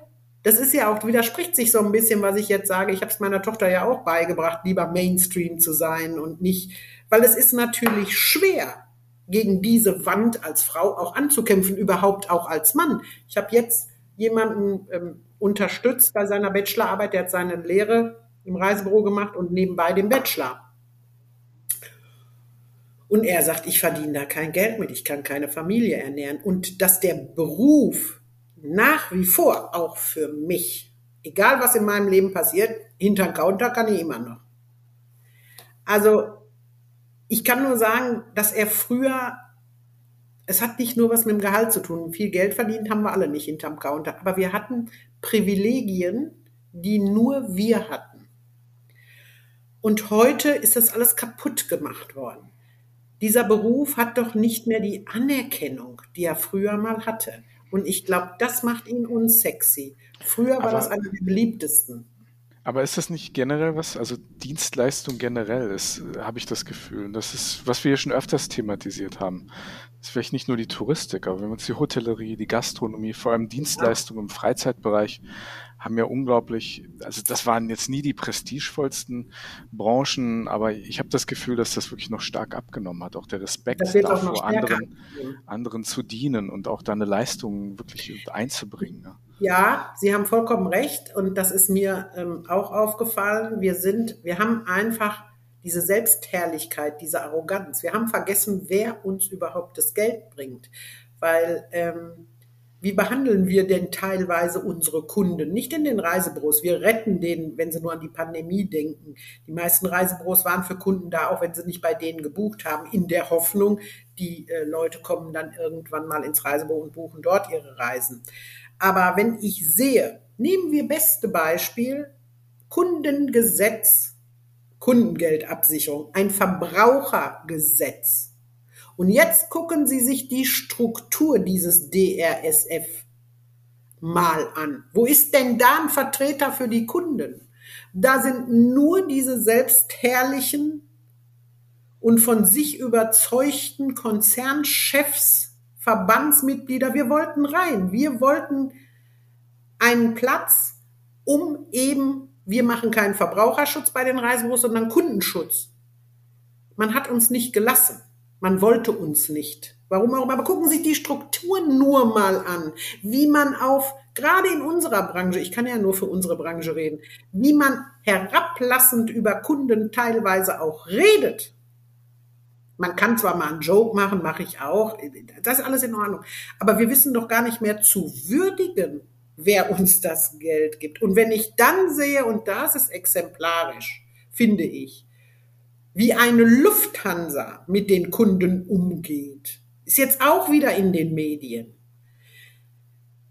das ist ja auch, widerspricht sich so ein bisschen, was ich jetzt sage. Ich habe es meiner Tochter ja auch beigebracht, lieber Mainstream zu sein und nicht, weil es ist natürlich schwer, gegen diese Wand als Frau auch anzukämpfen, überhaupt auch als Mann. Ich habe jetzt jemanden ähm, unterstützt bei seiner Bachelorarbeit, der hat seine Lehre im Reisebüro gemacht und nebenbei den Bachelor. Und er sagt, ich verdiene da kein Geld mit, ich kann keine Familie ernähren. Und dass der Beruf nach wie vor auch für mich, egal was in meinem Leben passiert, hinterm Counter kann ich immer noch. Also ich kann nur sagen, dass er früher, es hat nicht nur was mit dem Gehalt zu tun, viel Geld verdient haben wir alle nicht hinterm Counter, aber wir hatten Privilegien, die nur wir hatten. Und heute ist das alles kaputt gemacht worden. Dieser Beruf hat doch nicht mehr die Anerkennung, die er früher mal hatte. Und ich glaube, das macht ihn unsexy. Früher war aber, das einer der beliebtesten. Aber ist das nicht generell was, also Dienstleistung generell ist, habe ich das Gefühl. Das ist, was wir hier schon öfters thematisiert haben. Das ist vielleicht nicht nur die Touristik, aber wenn wir uns die Hotellerie, die Gastronomie, vor allem Dienstleistungen im Freizeitbereich haben ja unglaublich, also das waren jetzt nie die prestigevollsten Branchen, aber ich habe das Gefühl, dass das wirklich noch stark abgenommen hat. Auch der Respekt davor, anderen, anderen zu dienen und auch deine Leistungen wirklich einzubringen. Ne? Ja, Sie haben vollkommen recht und das ist mir ähm, auch aufgefallen. Wir sind, wir haben einfach diese Selbstherrlichkeit, diese Arroganz. Wir haben vergessen, wer uns überhaupt das Geld bringt, weil ähm, wie behandeln wir denn teilweise unsere Kunden? Nicht in den Reisebüros. Wir retten denen, wenn sie nur an die Pandemie denken. Die meisten Reisebüros waren für Kunden da, auch wenn sie nicht bei denen gebucht haben, in der Hoffnung, die äh, Leute kommen dann irgendwann mal ins Reisebüro und buchen dort ihre Reisen. Aber wenn ich sehe, nehmen wir beste Beispiel, Kundengesetz, Kundengeldabsicherung, ein Verbrauchergesetz. Und jetzt gucken Sie sich die Struktur dieses DRSF mal an. Wo ist denn da ein Vertreter für die Kunden? Da sind nur diese selbstherrlichen und von sich überzeugten Konzernchefs, Verbandsmitglieder. Wir wollten rein. Wir wollten einen Platz, um eben, wir machen keinen Verbraucherschutz bei den Reisebüros, sondern Kundenschutz. Man hat uns nicht gelassen. Man wollte uns nicht. Warum auch immer. Aber gucken Sie sich die Strukturen nur mal an, wie man auf, gerade in unserer Branche, ich kann ja nur für unsere Branche reden, wie man herablassend über Kunden teilweise auch redet. Man kann zwar mal einen Joke machen, mache ich auch, das ist alles in Ordnung. Aber wir wissen doch gar nicht mehr zu würdigen, wer uns das Geld gibt. Und wenn ich dann sehe, und das ist exemplarisch, finde ich, wie eine Lufthansa mit den Kunden umgeht. Ist jetzt auch wieder in den Medien.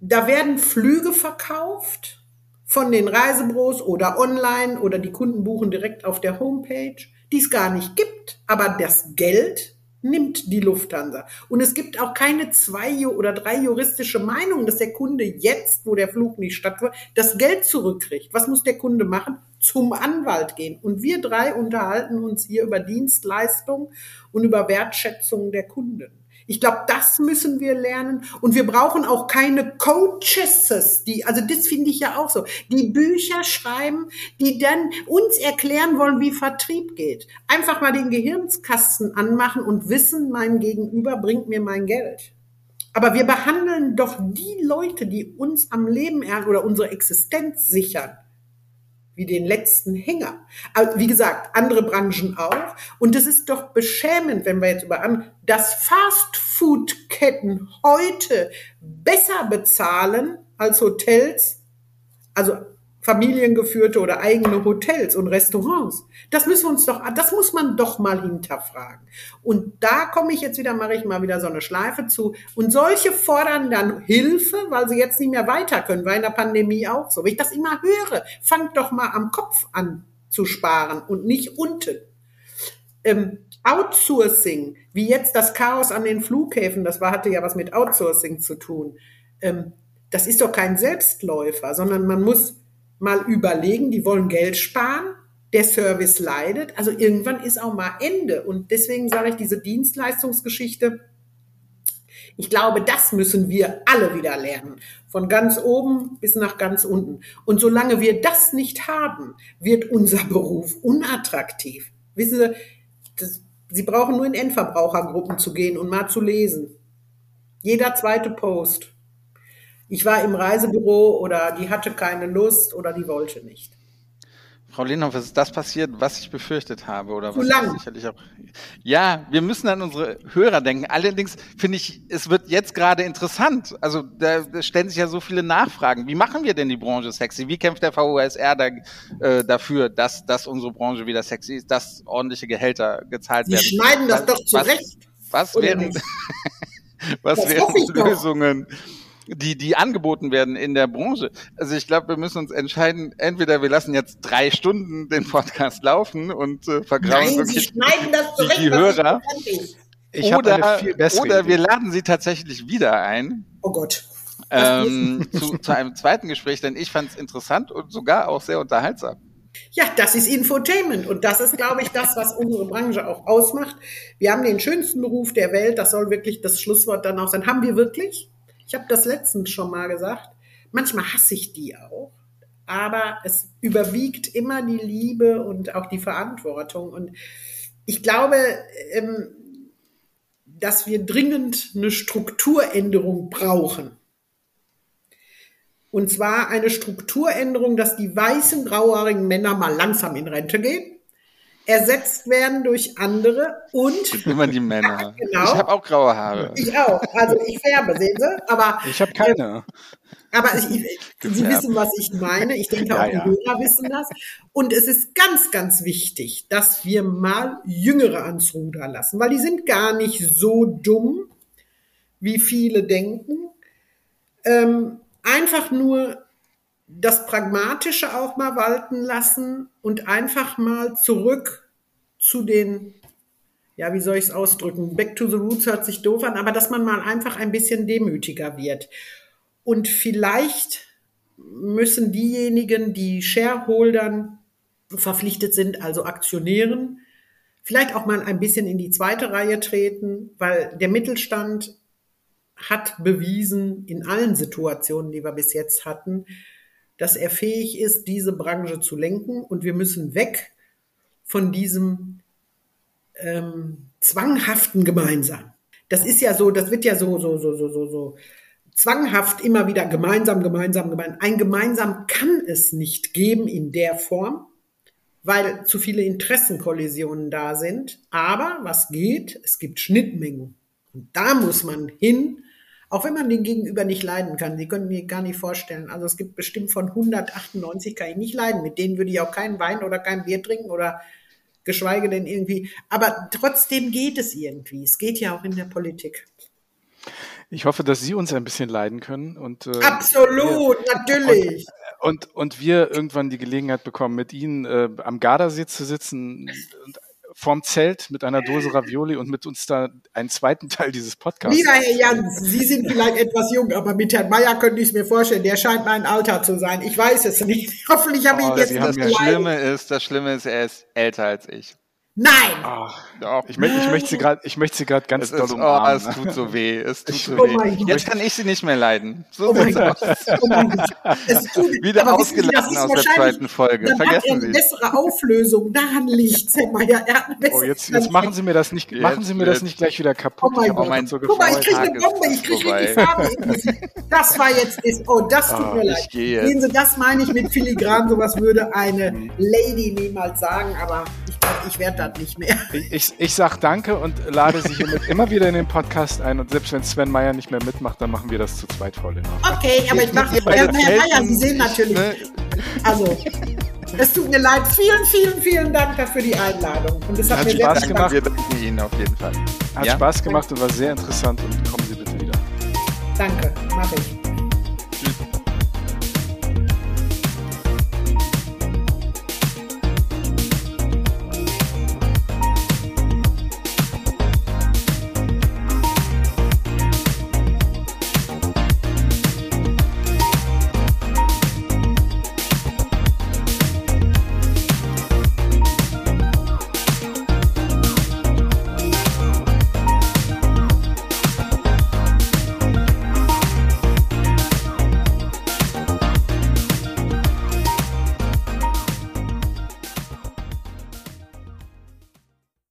Da werden Flüge verkauft von den Reisebüros oder online oder die Kunden buchen direkt auf der Homepage, die es gar nicht gibt. Aber das Geld nimmt die Lufthansa. Und es gibt auch keine zwei oder drei juristische Meinungen, dass der Kunde jetzt, wo der Flug nicht stattfindet, das Geld zurückkriegt. Was muss der Kunde machen? Zum Anwalt gehen. Und wir drei unterhalten uns hier über Dienstleistung und über Wertschätzung der Kunden. Ich glaube, das müssen wir lernen. Und wir brauchen auch keine Coaches, die, also das finde ich ja auch so, die Bücher schreiben, die dann uns erklären wollen, wie Vertrieb geht. Einfach mal den Gehirnskasten anmachen und wissen, mein Gegenüber bringt mir mein Geld. Aber wir behandeln doch die Leute, die uns am Leben oder unsere Existenz sichern, wie den letzten Hänger. Also, wie gesagt, andere Branchen auch. Und es ist doch beschämend, wenn wir jetzt über an, dass Fastfood-Ketten heute besser bezahlen als Hotels, also familiengeführte oder eigene Hotels und Restaurants. Das müssen wir uns doch, das muss man doch mal hinterfragen. Und da komme ich jetzt wieder, mache ich mal wieder so eine Schleife zu. Und solche fordern dann Hilfe, weil sie jetzt nicht mehr weiter können, weil in der Pandemie auch so. Wenn ich das immer höre, fangt doch mal am Kopf an zu sparen und nicht unten. Ähm, Outsourcing, wie jetzt das Chaos an den Flughäfen, das war, hatte ja was mit Outsourcing zu tun. Ähm, das ist doch kein Selbstläufer, sondern man muss mal überlegen, die wollen Geld sparen, der Service leidet. Also irgendwann ist auch mal Ende. Und deswegen sage ich, diese Dienstleistungsgeschichte, ich glaube, das müssen wir alle wieder lernen. Von ganz oben bis nach ganz unten. Und solange wir das nicht haben, wird unser Beruf unattraktiv. Wissen Sie, das, Sie brauchen nur in Endverbrauchergruppen zu gehen und mal zu lesen. Jeder zweite Post ich war im Reisebüro oder die hatte keine Lust oder die wollte nicht. Frau Lehnhoff, ist das passiert, was ich befürchtet habe oder Zu was lang. sicherlich auch. Ja, wir müssen an unsere Hörer denken. Allerdings finde ich, es wird jetzt gerade interessant. Also da, da stellen sich ja so viele Nachfragen. Wie machen wir denn die Branche sexy? Wie kämpft der VUSR da, äh, dafür, dass, dass unsere Branche wieder sexy ist, dass ordentliche Gehälter gezahlt Sie werden? schneiden das Was- doch zurecht. Was Oder wären, was Das wären ich doch. Die, die angeboten werden in der Branche? Also ich glaube, wir müssen uns entscheiden, entweder wir lassen jetzt drei Stunden den Podcast laufen und äh, vergrauen Nein, Sie wirklich schneiden das die, zurecht. die was Hörer. Ich oder eine viel bessere oder wir laden sie tatsächlich wieder ein Oh Gott. ähm, zu, zu einem zweiten Gespräch, denn ich fand es interessant und sogar auch sehr unterhaltsam. Ja, das ist Infotainment und das ist, glaube ich, das, was unsere Branche auch ausmacht. Wir haben den schönsten Beruf der Welt, das soll wirklich das Schlusswort dann auch sein. Haben wir wirklich? Ich habe das letztens schon mal gesagt. Manchmal hasse ich die auch. aber es überwiegt immer die Liebe und auch die Verantwortung. Und ich glaube, ähm, dass wir dringend eine Strukturänderung brauchen. Und zwar eine Strukturänderung, dass die weißen, grauhaarigen Männer mal langsam in Rente gehen ersetzt werden durch andere und immer die Männer. genau, ich habe auch graue Haare. Ich auch. Also ich färbe, sehen Sie. Aber ich habe keine. Aber ich, ich, Sie wissen, was ich meine. Ich denke, auch ja, die Hörer wissen das. Und es ist ganz, ganz wichtig, dass wir mal Jüngere ans Ruder lassen, weil die sind gar nicht so dumm, wie viele denken. Ähm, einfach nur das Pragmatische auch mal walten lassen und einfach mal zurück zu den, ja, wie soll ich es ausdrücken? Back to the roots hört sich doof an, aber dass man mal einfach ein bisschen demütiger wird. Und vielleicht müssen diejenigen, die Shareholdern verpflichtet sind, also Aktionären, vielleicht auch mal ein bisschen in die zweite Reihe treten, weil der Mittelstand hat bewiesen in allen Situationen, die wir bis jetzt hatten, dass er fähig ist, diese Branche zu lenken. Und wir müssen weg von diesem ähm, zwanghaften Gemeinsam. Das ist ja so, das wird ja so, so, so, so, so, so zwanghaft immer wieder gemeinsam, gemeinsam, gemeinsam. Ein gemeinsam kann es nicht geben in der Form, weil zu viele Interessenkollisionen da sind. Aber was geht? Es gibt Schnittmengen. Und da muss man hin, auch wenn man den Gegenüber nicht leiden kann. Sie können mir gar nicht vorstellen. Also es gibt bestimmt von 198 kann ich nicht leiden. Mit denen würde ich auch keinen Wein oder kein Bier trinken oder geschweige denn irgendwie. Aber trotzdem geht es irgendwie. Es geht ja auch in der Politik. Ich hoffe, dass Sie uns ein bisschen leiden können und äh, absolut, ja. natürlich. Und, und, und wir irgendwann die Gelegenheit bekommen, mit Ihnen äh, am Gardasee zu sitzen und vorm Zelt mit einer Dose Ravioli und mit uns da einen zweiten Teil dieses Podcasts. Lieber Herr Jans, Sie sind vielleicht etwas jung, aber mit Herrn Meyer könnte ich es mir vorstellen, der scheint mein Alter zu sein. Ich weiß es nicht. Hoffentlich habe oh, ich jetzt das, das Schlimme ist, das Schlimme ist, er ist älter als ich. Nein! Ach, ich, möchte, ich möchte sie gerade, ich möchte sie gerade ganz doll umarmen. Oh, es tut so weh, es tut so oh weh. Jetzt kann ich sie nicht mehr leiden. So oh mein Gott. Oh mein Gott. Wieder ausgelassen aus der zweiten Folge. Dann Vergessen hat er eine Sie. bessere Auflösung. Daran liegt's, Herr Meier. Er hat eine bessere oh, jetzt, jetzt machen Sie mir das nicht, machen Sie mir das nicht gleich wieder kaputt. Oh mein Gott. Mein so Guck mal, ich kriege eine Bombe, ich kriege richtig Farbe. Das war jetzt, ist, oh, das tut oh, mir leid. Sehen Sie, das meine ich mit filigran. Sowas würde eine hm. Lady niemals sagen, aber ich glaube, ich werde das nicht mehr. Ich, ich sage danke und lade Sie hiermit immer wieder in den Podcast ein. Und selbst wenn Sven Meyer nicht mehr mitmacht, dann machen wir das zu zweit voll. Okay, aber ich mache, Herr, Herr Meyer, Sie sehen natürlich. Ne? Also, es tut mir leid. Vielen, vielen, vielen Dank dafür die Einladung. Und es hat, hat mir Spaß sehr gemacht. Wir danken Ihnen auf jeden Fall. Hat ja? Spaß gemacht und war sehr interessant und kommen Sie bitte wieder. Danke, mache ich.